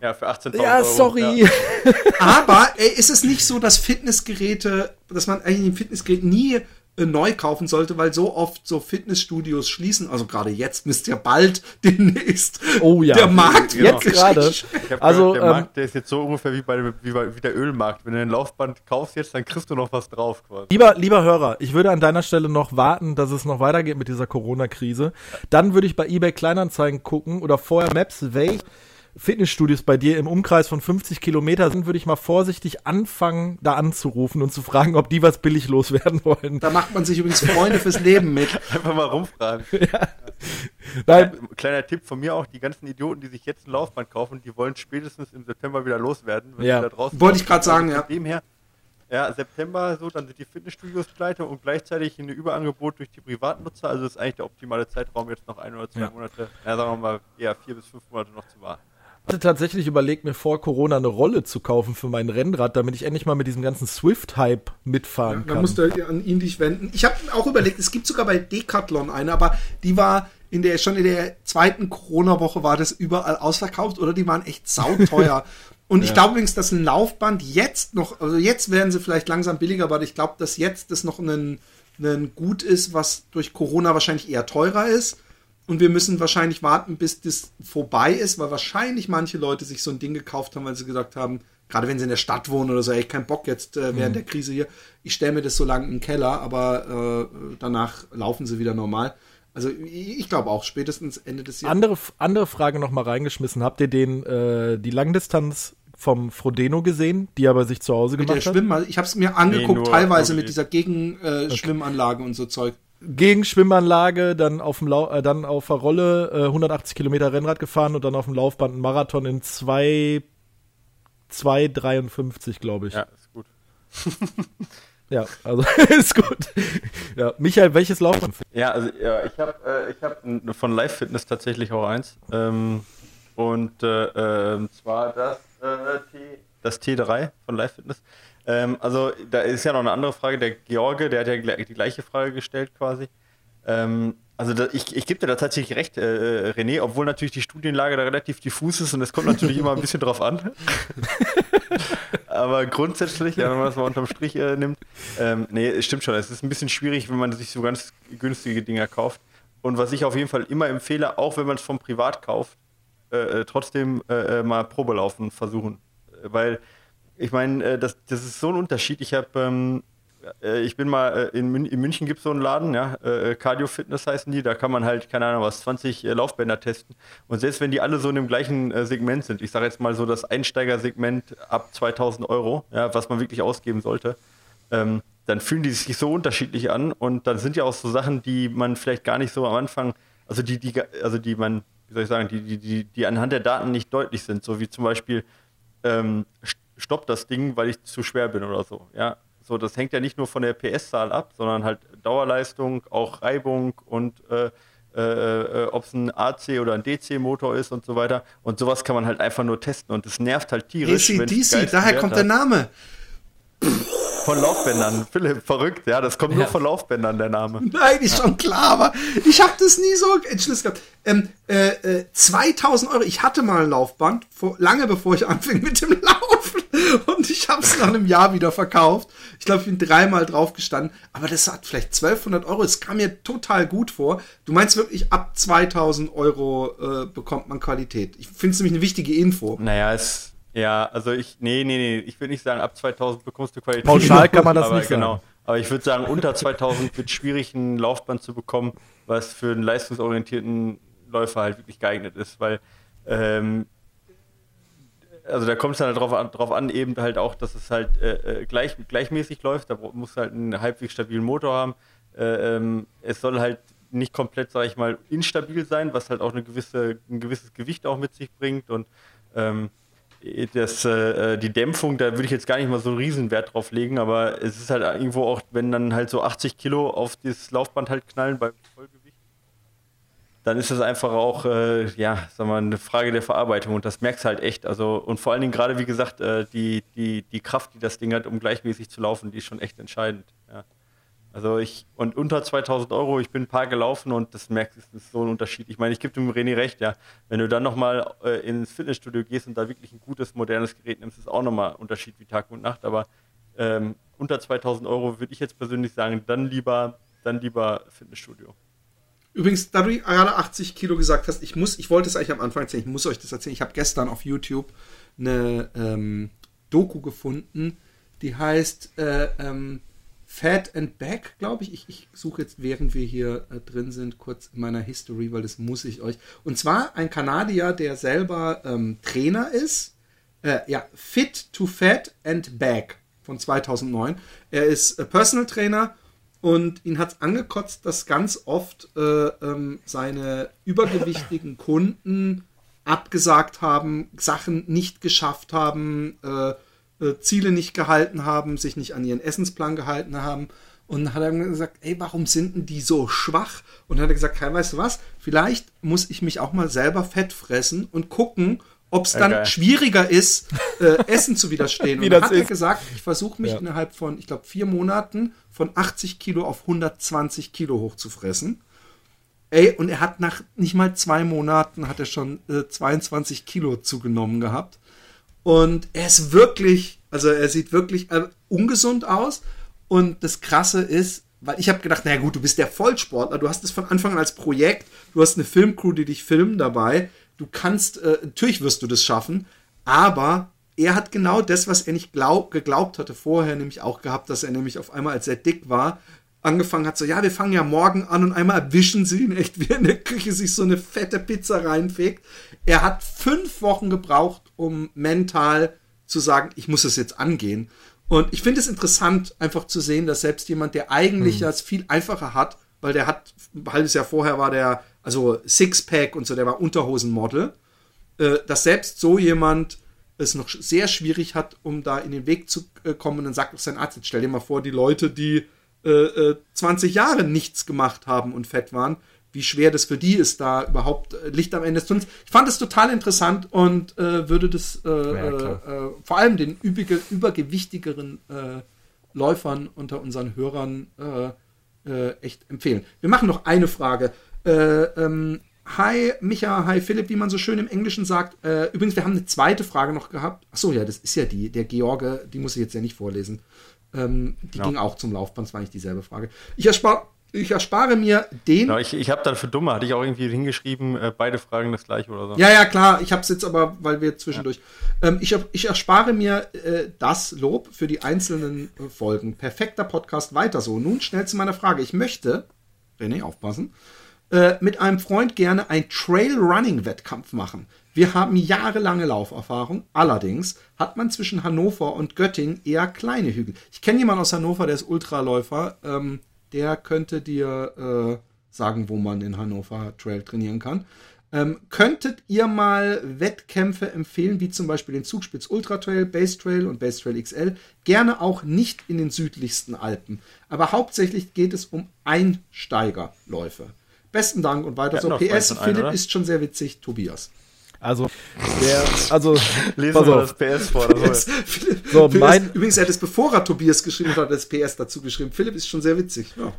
Ja, für 18.000 Ja, Euro. sorry. Ja. Aber ey, ist es nicht so, dass Fitnessgeräte, dass man eigentlich ein Fitnessgerät nie äh, neu kaufen sollte, weil so oft so Fitnessstudios schließen. Also gerade jetzt müsst ihr bald demnächst. Oh ja. Der Markt Genau. Jetzt gerade. Also, gehört, der ähm, Markt, der ist jetzt so ungefähr wie, bei, wie, bei, wie der Ölmarkt. Wenn du ein Laufband kaufst jetzt, dann kriegst du noch was drauf quasi. Lieber, lieber Hörer, ich würde an deiner Stelle noch warten, dass es noch weitergeht mit dieser Corona-Krise. Dann würde ich bei eBay Kleinanzeigen gucken oder vorher Maps, welche Fitnessstudios bei dir im Umkreis von 50 Kilometer sind, würde ich mal vorsichtig anfangen, da anzurufen und zu fragen, ob die was billig loswerden wollen. Da macht man sich übrigens Freunde fürs Leben mit. Einfach mal rumfragen. Nein, Kleiner Tipp von mir auch, die ganzen Idioten, die sich jetzt ein Laufband kaufen, die wollen spätestens im September wieder loswerden. Wenn Ja. sie da draußen Wollte ich gerade sagen, ja. Dem her, ja, September so, dann sind die Fitnessstudios pleite und gleichzeitig ein Überangebot durch die Privatnutzer. Also das ist eigentlich der optimale Zeitraum, jetzt noch ein oder zwei Ja. Monate, ja, sagen wir mal, eher vier bis fünf Monate noch zu warten. Ich hatte tatsächlich überlegt, mir vor Corona eine Rolle zu kaufen für mein Rennrad, damit ich endlich mal mit diesem ganzen Swift-Hype mitfahren Da kann. musst du an ihn dich wenden. Ich habe auch überlegt, es gibt sogar bei Decathlon eine, aber die war in der schon in der zweiten Corona-Woche war das überall ausverkauft oder die waren echt sauteuer. Und ich glaube übrigens, dass ein Laufband jetzt noch, also jetzt werden sie vielleicht langsam billiger, aber ich glaube, dass jetzt das noch ein, ein Gut ist, was durch Corona wahrscheinlich eher teurer ist. Und wir müssen wahrscheinlich warten, bis das vorbei ist, weil wahrscheinlich manche Leute sich so ein Ding gekauft haben, weil sie gesagt haben, gerade wenn sie in der Stadt wohnen oder so, ey, kein Bock jetzt äh, während der Krise hier, ich stelle mir das so lange im Keller, aber äh, danach laufen sie wieder normal. Also ich, glaube auch, spätestens Ende des Jahres. Andere, andere Frage noch mal reingeschmissen. Habt ihr den, äh, die Langdistanz vom Frodeno gesehen, die er bei sich zu Hause mit der gemacht hat? Schwimmen, ich habe es mir angeguckt, nur- teilweise nur mit dieser Gegenschwimmanlage äh, Schwimmanlage und so Zeug. Gegen Schwimmanlage, dann auf dem Lau äh, dann auf der Rolle äh, 180 Kilometer Rennrad gefahren und dann auf dem Laufband einen Marathon in 2 2,53, glaube ich. Ja, Ja, ist gut. also ist gut. Ja, Michael, welches Laufband? Ja, also ja, ich habe äh, ich hab von Live Fitness tatsächlich auch eins. Ähm, und äh, ähm, zwar das, äh, T, das T3 von Live Fitness. Ähm, also da ist ja noch eine andere Frage. Der George, der hat ja die gleiche Frage gestellt quasi. Ähm, also da, ich, ich gebe dir da tatsächlich recht, äh, äh, René, obwohl natürlich die Studienlage da relativ diffus ist und es kommt natürlich immer ein bisschen drauf an. Aber grundsätzlich, ja, wenn man das mal unterm Strich äh, nimmt, ähm, nee, es stimmt schon. Es ist ein bisschen schwierig, wenn man sich so ganz günstige Dinger kauft. Und was ich auf jeden Fall immer empfehle, auch wenn man es vom Privat kauft, äh, äh, trotzdem äh, mal Probelaufen versuchen. Äh, Weil, ich meine, äh, das, das ist so ein Unterschied. Ich habe, ähm, äh, ich bin mal äh, in, Mün in München gibt es so einen Laden, ja, äh, Cardio Fitness heißen die, da kann man halt, keine Ahnung was, 20 äh, Laufbänder testen. Und selbst wenn die alle so in dem gleichen äh, Segment sind, ich sage jetzt mal so das Einsteigersegment ab 2000 Euro, ja, was man wirklich ausgeben sollte, ähm, dann fühlen die sich so unterschiedlich an und dann sind ja auch so Sachen, die man vielleicht gar nicht so am Anfang, also die, die, also die man, wie soll ich sagen, die, die, die, die anhand der Daten nicht deutlich sind, so wie zum Beispiel ähm, stopp das Ding, weil ich zu schwer bin oder so. Ja, so das hängt ja nicht nur von der PS-Zahl ab, sondern halt Dauerleistung, auch Reibung und äh, äh, äh, ob es ein AC oder ein DC-Motor ist und so weiter. Und sowas kann man halt einfach nur testen und das nervt halt tierisch. ACDC, geilsten daher kommt hat. der Name. Von Laufbändern. Philipp, verrückt, ja, das kommt nur von Laufbändern, der Name. Nein, ist schon klar, aber ich habe das nie so entschluss gehabt. Ähm, äh, äh, 2000 Euro. Ich hatte mal ein Laufband, vor, lange bevor ich anfing mit dem Laufen. Und ich habe es nach einem Jahr wieder verkauft. Ich glaube, ich bin dreimal drauf gestanden. Aber das hat vielleicht 1200 Euro. Es kam mir total gut vor. Du meinst wirklich, ab 2000 Euro äh, bekommt man Qualität. Ich finde es nämlich eine wichtige Info. Naja, es. Ja, also ich. Nee, nee, nee. Ich würde nicht sagen, ab 2000 bekommst du Qualität. Pauschal kann man das aber nicht genau. sagen. Aber ich würde sagen, unter 2000 wird schwierig, ein Laufband zu bekommen, was für einen leistungsorientierten Läufer halt wirklich geeignet ist, weil. Ähm, also da kommt es dann halt drauf an, drauf an, eben halt auch, dass es halt äh, äh gleich, gleichmäßig läuft. Da muss halt einen halbwegs stabilen Motor haben. Äh, ähm, es soll halt nicht komplett, sage ich mal, instabil sein, was halt auch eine gewisse, ein gewisses Gewicht auch mit sich bringt. Und ähm, das, äh, die Dämpfung, da würde ich jetzt gar nicht mal so einen Riesenwert drauf legen, aber es ist halt irgendwo auch, wenn dann halt so 80 Kilo auf das Laufband halt knallen beim Vollgewicht, dann ist das einfach auch, äh, ja, wir mal, eine Frage der Verarbeitung und das merkst du halt echt. Also, und vor allen Dingen gerade, wie gesagt, äh, die, die, die Kraft, die das Ding hat, um gleichmäßig zu laufen, die ist schon echt entscheidend. Ja. Also ich, und unter 2000 Euro, ich bin ein paar gelaufen und das merkst du, ist so ein Unterschied. Ich meine, ich gebe dem René recht, ja. Wenn du dann nochmal äh, ins Fitnessstudio gehst und da wirklich ein gutes, modernes Gerät nimmst, ist auch nochmal ein Unterschied wie Tag und Nacht. Aber ähm, unter 2000 Euro würde ich jetzt persönlich sagen, dann lieber, dann lieber Fitnessstudio. Übrigens, da du gerade 80 Kilo gesagt hast, ich muss, ich wollte es eigentlich am Anfang erzählen, ich muss euch das erzählen. Ich habe gestern auf YouTube eine ähm, Doku gefunden, die heißt äh, ähm, Fat and Back, glaube ich. ich. Ich suche jetzt, während wir hier äh, drin sind, kurz in meiner History, weil das muss ich euch. Und zwar ein Kanadier, der selber ähm, Trainer ist. Äh, ja, Fit to Fat and Back von 2009. Er ist äh, Personal Trainer und ihn hat es angekotzt, dass ganz oft äh, ähm, seine übergewichtigen Kunden abgesagt haben, Sachen nicht geschafft haben, äh, äh, Ziele nicht gehalten haben, sich nicht an ihren Essensplan gehalten haben. Und hat er gesagt, ey, warum sind denn die so schwach? Und dann hat er gesagt, hey, weißt du was, vielleicht muss ich mich auch mal selber fett fressen und gucken, ob es dann okay. schwieriger ist, äh, Essen zu widerstehen. und dann hat ist. er gesagt, ich versuche mich ja. innerhalb von, ich glaube, vier Monaten von 80 Kilo auf 120 Kilo hochzufressen. Ey, und er hat nach nicht mal zwei Monaten hat er schon äh, 22 Kilo zugenommen gehabt. Und er ist wirklich, also er sieht wirklich äh, ungesund aus. Und das Krasse ist, weil ich habe gedacht, naja gut, du bist der Vollsportler, du hast es von Anfang an als Projekt, du hast eine Filmcrew, die dich filmen dabei, du kannst, äh, natürlich wirst du das schaffen, aber er hat genau das, was er nicht glaub, geglaubt hatte vorher, nämlich auch gehabt, dass er nämlich auf einmal, als er dick war, angefangen hat, so, ja, wir fangen ja morgen an und einmal erwischen sie ihn echt, wie er in der Küche sich so eine fette Pizza reinfegt. Er hat fünf Wochen gebraucht, um mental zu sagen, ich muss es jetzt angehen. Und ich finde es interessant, einfach zu sehen, dass selbst jemand, der eigentlich mhm. es viel einfacher hat, weil der hat, ein halbes Jahr vorher war der, also Sixpack und so, der war Unterhosenmodel, äh, dass selbst so jemand es noch sehr schwierig hat, um da in den Weg zu äh, kommen. Und dann sagt auch sein Arzt, jetzt stell dir mal vor, die Leute, die äh, 20 äh, Jahre nichts gemacht haben und fett waren, wie schwer das für die ist, da überhaupt äh, Licht am Ende des Tunnels. Ich fand es total interessant und äh, würde das äh, ja, äh, vor allem den übige, übergewichtigeren Läufern unter unseren Hörern echt empfehlen. Wir machen noch eine Frage. Ähm, hi Micha, hi Philipp, wie man so schön im Englischen sagt. übrigens, wir haben eine zweite Frage noch gehabt. Achso, ja, das ist ja die, der George, die muss ich jetzt ja nicht vorlesen. Ähm, die ja. ging auch zum Laufband, das war nicht dieselbe Frage. Ich erspare ich erspare mir den. Ja, ich ich habe dann für Dumme, hatte ich auch irgendwie hingeschrieben, äh, beide Fragen das gleiche oder so. Ja, ja, klar. Ich habe es jetzt aber, weil wir zwischendurch. Ja. Ähm, ich, ich erspare mir äh, das Lob für die einzelnen äh, Folgen. Perfekter Podcast, weiter so. Nun schnell zu meiner Frage. Ich möchte, René, aufpassen, äh, mit einem Freund gerne ein Trail-Running-Wettkampf machen. Wir haben jahrelange Lauferfahrung. Allerdings hat man zwischen Hannover und Göttingen eher kleine Hügel. Ich kenne jemanden aus Hannover, der ist Ultraläufer. Ähm, der könnte dir äh, sagen, wo man in Hannover Trail trainieren kann. Ähm, könntet ihr mal Wettkämpfe empfehlen, wie zum Beispiel den Zugspitz Ultra Trail, Base Trail und Base Trail XL? Gerne auch nicht in den südlichsten Alpen. Aber hauptsächlich geht es um Einsteigerläufe. Besten Dank und weiter so. PS, Philipp ein, ist schon sehr witzig, Tobias. Also, der, also, lesen wir das PS vor. PS, Philipp, so, Philipp mein, ist, übrigens, er hat es bevor er Tobias geschrieben hat, das PS dazu geschrieben. Philipp ist schon sehr witzig. Ja.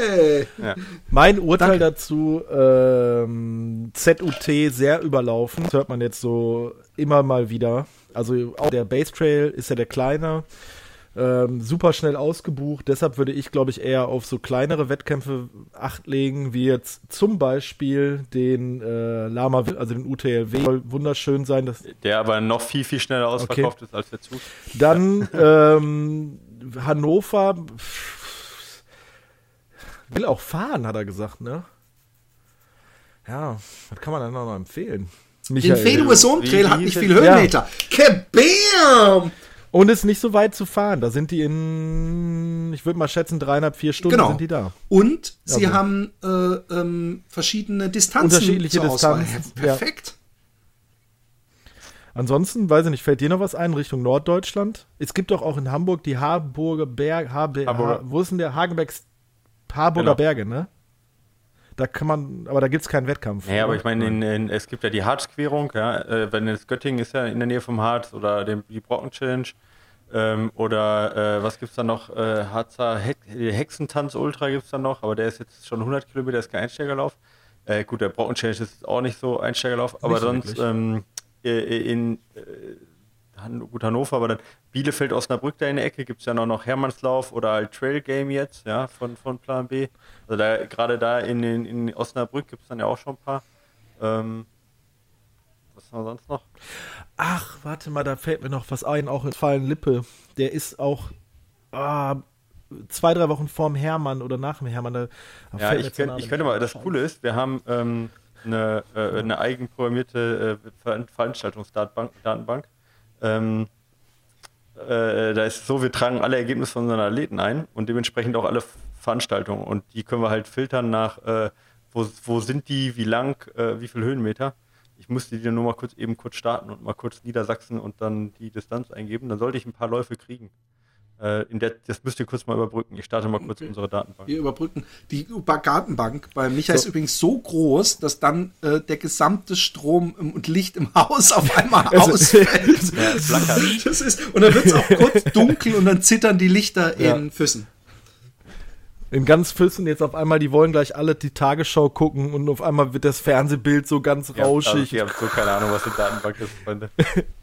Hey. Ja. Mein Urteil Danke. dazu, ähm, ZUT sehr überlaufen. Das hört man jetzt so immer mal wieder. Also auch der Base Trail ist ja der kleine ähm, super schnell ausgebucht. Deshalb würde ich, glaube ich, eher auf so kleinere Wettkämpfe acht legen, wie jetzt zum Beispiel den äh, Lama, also den UTLW. Soll wunderschön sein. Dass der aber noch viel, viel schneller ausverkauft okay. ist als der Zug. Dann ähm, Hannover will auch fahren, hat er gesagt, ne? Ja, was kann man dann noch empfehlen? Michael. Den Fedue Sohn Trail hat nicht viel Höhenmeter. Kabam! Und ist nicht so weit zu fahren. Da sind die in, ich würde mal schätzen, dreieinhalb, vier Stunden Genau. sind die da. Und sie Ja, so. haben äh, ähm, verschiedene Distanzen. Unterschiedliche. Distanzen, Ja, ja. Perfekt. Ansonsten, weiß ich nicht, fällt dir noch was ein Richtung Norddeutschland? Es gibt doch auch in Hamburg die Harburger Berg, Harbe, Harburger. Ha, wo ist denn der Hagenbecks Harburger Genau. Berge, ne? Da kann man, aber da gibt es keinen Wettkampf. Naja, aber ich meine, in, in, es gibt ja die Harzquerung, ja, äh, wenn es Göttingen ist ja in der Nähe vom Harz oder dem, die Brocken-Challenge. Ähm, oder äh, was gibt es da noch? Äh, Harzer He Hexentanz Ultra gibt es da noch, aber der ist jetzt schon 100 Kilometer, ist kein Einsteigerlauf. Äh, gut, der Brocken-Challenge ist auch nicht so Einsteigerlauf, aber so sonst ähm, äh, in äh, Han gut Hannover, aber dann Bielefeld, Osnabrück da in der Ecke gibt es ja noch, noch Hermannslauf oder halt Trail Game jetzt, ja, von, von Plan B. Also da gerade da in, in, in Osnabrück gibt es dann ja auch schon ein paar. Ähm, was haben wir sonst noch? Ach, warte mal, da fällt mir noch was ein, auch in Fallen-Lippe. Der ist auch ah, zwei, drei Wochen vorm Hermann oder nach dem Hermann. Da, da Ja, ich, könnt, ich könnte mal, das Coole ist, wir haben ähm, eine, äh, eine eigenprogrammierte äh, Ver Veranstaltungsdatenbank. Datenbank. Ähm, äh, da ist es so, wir tragen alle Ergebnisse von unseren Athleten ein und dementsprechend auch alle Veranstaltungen. Und die können wir halt filtern nach, äh, wo, wo sind die, wie lang, äh, wie viel Höhenmeter. Ich musste die nur mal kurz eben kurz starten und mal kurz Niedersachsen und dann die Distanz eingeben. Dann sollte ich ein paar Läufe kriegen. Äh, in der, das müsst ihr kurz mal überbrücken. Ich starte mal kurz unsere Datenbank. Wir überbrücken. Die Gartenbank bei Micha ist übrigens so groß, dass dann äh, der gesamte Strom im- und Licht im Haus auf einmal ausfällt. Ja. Das ist, und dann wird es auch kurz dunkel und dann zittern die Lichter Ja. in Füssen. In ganz Füssen jetzt auf einmal, die wollen gleich alle die Tagesschau gucken und auf einmal wird das Fernsehbild so ganz Ja, also rauschig. ich habe so keine Ahnung, was die Datenbank ist, Freunde.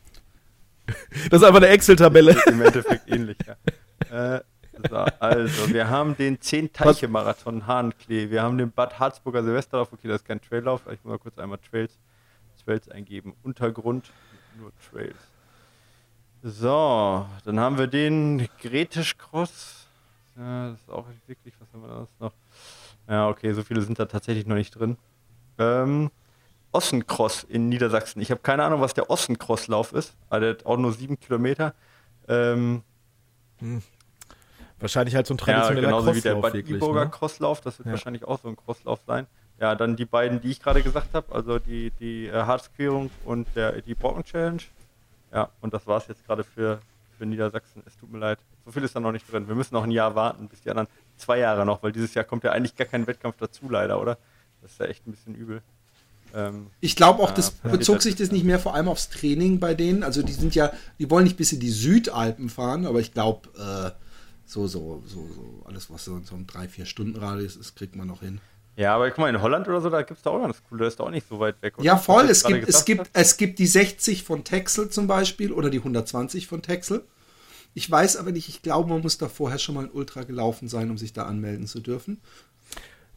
Das ist einfach eine Excel-Tabelle. Im Endeffekt ähnlich, ja. Äh, so, also, wir haben den 10-Teiche-Marathon Hahnklee, wir haben den Bad Harzburger Silvesterlauf, okay, das ist kein Traillauf, ich muss mal kurz einmal Trails, Trails eingeben. Untergrund, nur Trails. So, dann haben wir den Gretisch Cross. Ja, das ist auch wirklich, was haben wir da noch? Ja, okay, so viele sind da tatsächlich noch nicht drin. Ähm, Ossencross in Niedersachsen. Ich habe keine Ahnung, was der Ossencross-Lauf ist. Aber der hat auch nur sieben Kilometer. Ähm, Wahrscheinlich halt so ein ja, traditioneller genauso wie der Bad. Iburger Ne? Crosslauf. Das wird Ja. wahrscheinlich auch so ein Crosslauf sein. Ja, dann die beiden, die ich gerade gesagt habe. Also die, die äh, Harzquerung und der, die Brocken-Challenge. Ja, und das war es jetzt gerade für, für Niedersachsen. Es tut mir leid. So viel ist da noch nicht drin. Wir müssen noch ein Jahr warten, bis die anderen zwei Jahre noch, weil dieses Jahr kommt ja eigentlich gar kein Wettkampf dazu, leider, oder? Das ist ja echt ein bisschen übel. Ähm, Ich glaube auch, das ja. bezog sich das nicht mehr vor allem aufs Training bei denen. Also die sind ja, die wollen nicht bis in die Südalpen fahren, aber ich glaube, äh, so, so, so, so, alles, was so in so einem 3-4-Stunden-Radius ist, kriegt man noch hin. Ja, aber guck mal, in Holland oder so, da gibt es da auch ganz cool, da ist da auch nicht so weit weg. oder? Ja, voll. Es gibt, es, gibt, habe. es gibt die 60 von Texel zum Beispiel oder die 120 von Texel. Ich weiß aber nicht, ich glaube, man muss da vorher schon mal ein Ultra gelaufen sein, um sich da anmelden zu dürfen.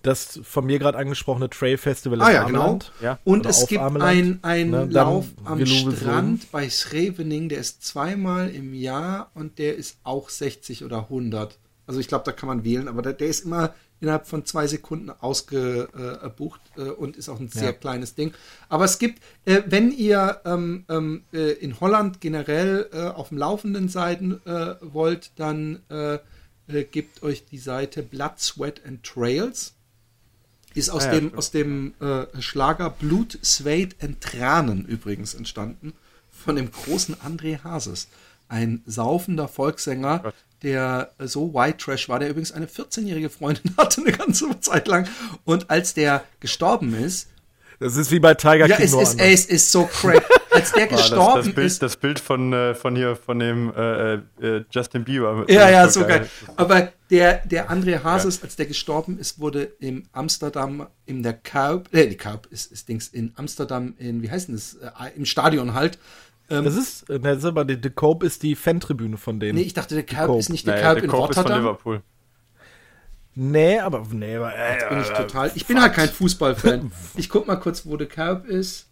Das von mir gerade angesprochene Trail Festival Ah in ja, genau. Ameland. Ja. Und es gibt Ameland. ein, ein Ne, Lauf am Strand bei Schrevening, der ist zweimal im Jahr und der ist auch 60 oder 100. Also ich glaube, da kann man wählen, aber der, der ist immer innerhalb von zwei Sekunden ausgebucht äh, und ist auch ein sehr Ja. kleines Ding. Aber es gibt, äh, wenn ihr ähm, ähm, äh, in Holland generell äh, auf dem Laufenden sein äh, wollt, dann äh, äh, gebt euch die Seite Blood, Sweat and Trails. Ist aus Ah ja, dem, stimmt. aus dem äh, Schlager Blut, Sweat and Tranen übrigens entstanden. Von dem großen André Hases. Ein saufender Volkssänger, Gott. der so White Trash war, der übrigens eine 14-jährige Freundin hatte, eine ganze Zeit lang. Und als der gestorben ist, Das ist wie bei Tiger ja, King es nur ist, ey, es ist so crazy. Als der Ah, das, gestorben das, Bild, ist, das Bild von, äh, von hier, von dem äh, äh, Justin Bieber. Ja, ja, so geil. Das- Aber der, der André Hases, als der gestorben ist, wurde im Amsterdam, in der Kuip, äh, die Kuip ist, ist Dings, in Amsterdam, in, wie heißt denn das, äh, im Stadion halt. Das ist, äh, das ist aber die, die Cope ist die Fantribüne von denen. Nee, ich dachte, der Coop. ist nicht der der in Korb ist von Rotterdam. Liverpool. Nee, aber nee, aber, äh, Bin ich total. Ich bin halt kein Fußballfan. Ich guck mal kurz, wo der Kuip ist.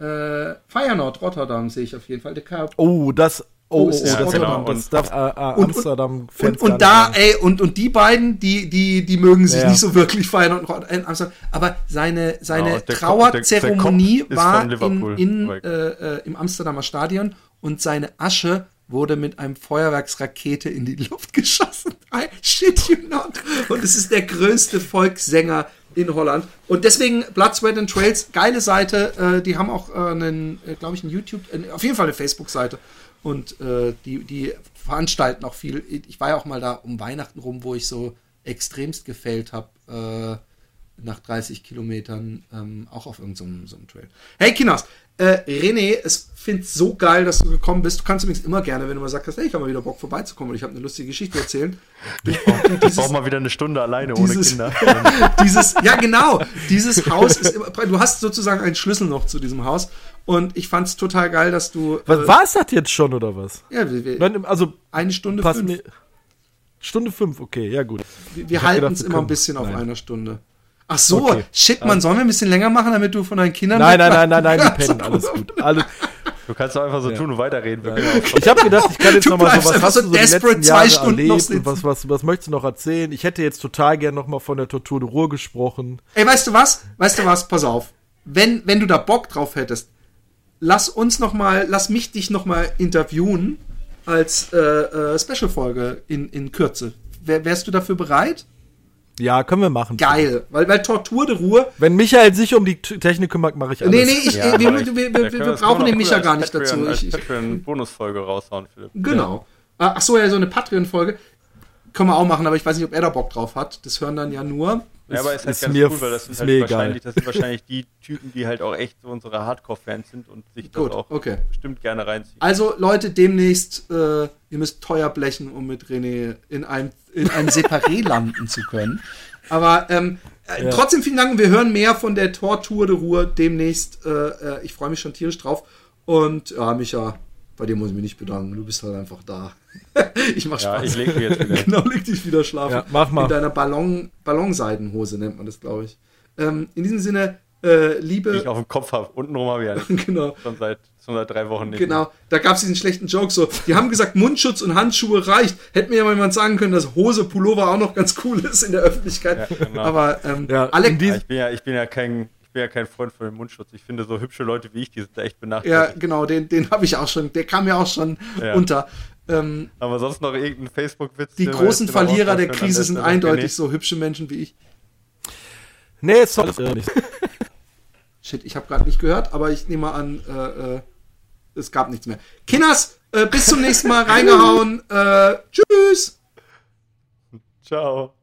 Äh, Feyenoord, Rotterdam sehe ich auf jeden Fall. Der Kuip. Oh, das Oh, oh, ist oh, Rotterdam. genau. das darf äh, äh, Und- und- Und, und da, ey, und, und die beiden, die, die, die mögen sich Ja. nicht so wirklich feiern. Und, in Amsterdam. Aber seine, seine und Kopf- Trauerzeremonie war in, in, äh, äh, im Amsterdamer Stadion und seine Asche wurde mit einem Feuerwerksrakete in die Luft geschossen. I shit you not. Und es ist der größte Volkssänger in Holland. Und deswegen Blood, Sweat and Trails, geile Seite. Äh, die haben auch äh, einen, äh, glaube ich, einen YouTube, äh, auf jeden Fall eine Facebook-Seite. Und äh, die, die veranstalten auch viel. Ich war ja auch mal da um Weihnachten rum, wo ich so extremst gefällt habe. Äh, nach 30 Kilometern ähm, auch auf irgendeinem so einem Trail. Hey Kinas, äh, René, es finde so geil, dass du gekommen bist. Du kannst übrigens immer gerne, wenn du mal sagst, hey, ich habe mal wieder Bock vorbeizukommen und ich habe eine lustige Geschichte erzählen. Ich brauche mal wieder eine Stunde alleine ohne dieses- Kinder. dieses, ja genau, dieses Haus ist immer, du hast sozusagen einen Schlüssel noch zu diesem Haus und ich fand es total geil, dass du Was, war es das jetzt schon oder was? ja, wir, wir, Wenn- Also, eine Stunde fünf. mir. Stunde fünf, okay, ja gut. Wir, wir halten es immer ein bisschen auf nein. einer Stunde. Ach so, Okay. shit, man, sollen wir ein bisschen länger machen, damit du von deinen Kindern Nein, nein, nein, nein, nein, die pennen, alles gut. Alles, Du kannst doch einfach so tun und weiterreden. Auch- ich habe gedacht, ich kann jetzt Du noch mal so, was hast so du so desperate zwei Stunden noch erlebt und was, was, was möchtest du noch erzählen? Ich hätte jetzt total gern noch mal von der Tortur de Ruhr gesprochen. Ey, weißt du was? Weißt du was? Pass auf. Wenn, wenn du da Bock drauf hättest, lass uns noch mal, lass mich dich noch mal interviewen als äh, äh, Special-Folge in, in Kürze. Wär, wärst du dafür bereit? Ja, können wir machen. Geil. Weil, weil Tortur de Ruhr. Wenn Michael sich um die Technik kümmert, mache ich alles. Nee, nee, ich, Ja, wir, ich- wir, wir, wir das brauchen den man Micha auch gar nicht Patreon- dazu. Ich, ich, Patreon Bonusfolge raushauen, Philipp. Genau. Ah, Ach so, ja, so eine Patreon-Folge. Können wir auch machen, aber ich weiß nicht, ob er da Bock drauf hat. Das hören dann ja nur. Ja, aber ist halt ist ganz mir- cool, weil das sind ist halt wahrscheinlich, das sind wahrscheinlich die Typen, die halt auch echt so unsere Hardcore-Fans sind und sich das Gut, auch okay. bestimmt gerne reinziehen. Also, Leute, demnächst, äh, ihr müsst teuer blechen, um mit René in einem, in einem Separé landen zu können. Aber ähm, äh, Ja. trotzdem vielen Dank. Wir hören mehr von der Tortur de Ruhr demnächst. Äh, äh, ich freue mich schon tierisch drauf. Und ja, Micha, bei dir muss ich mich nicht bedanken. Du bist halt einfach da. ich mach Ja, Spaß. ich leg mich jetzt wieder. genau, leg dich wieder schlafen. Ja, mach mal. In deiner Ballon, Ballonseidenhose nennt man das, glaube ich. Ähm, in diesem Sinne, äh, Die liebe. ich auf dem Kopf habe. Untenrum habe ich ja nicht. genau. Schon seit, seit drei Wochen nicht. Genau, da gab es diesen schlechten Joke so. Die haben gesagt, Mundschutz und Handschuhe reicht. Hätte mir ja mal jemand sagen können, dass Hose, Pullover auch noch ganz cool ist in der Öffentlichkeit. Ja, genau. Aber ähm, Ja, alle, in Ja, ich, bin ja, ich, bin ja kein, ich bin ja kein Freund von dem Mundschutz. Ich finde, so hübsche Leute wie ich, die sind da echt ja, benachteiligt. genau, den, den habe ich auch schon, der kam ja auch schon Ja. unter. Ähm, Haben wir sonst noch irgendeinen Facebook-Witz? die großen Verlierer der Krise sind eindeutig so hübsche Menschen wie ich. Nee, nicht. Shit, ich habe gerade nicht gehört, aber ich nehme mal an, äh, äh, es gab nichts mehr. Kinders, äh, bis zum nächsten Mal reingehauen. Äh, tschüss. Ciao.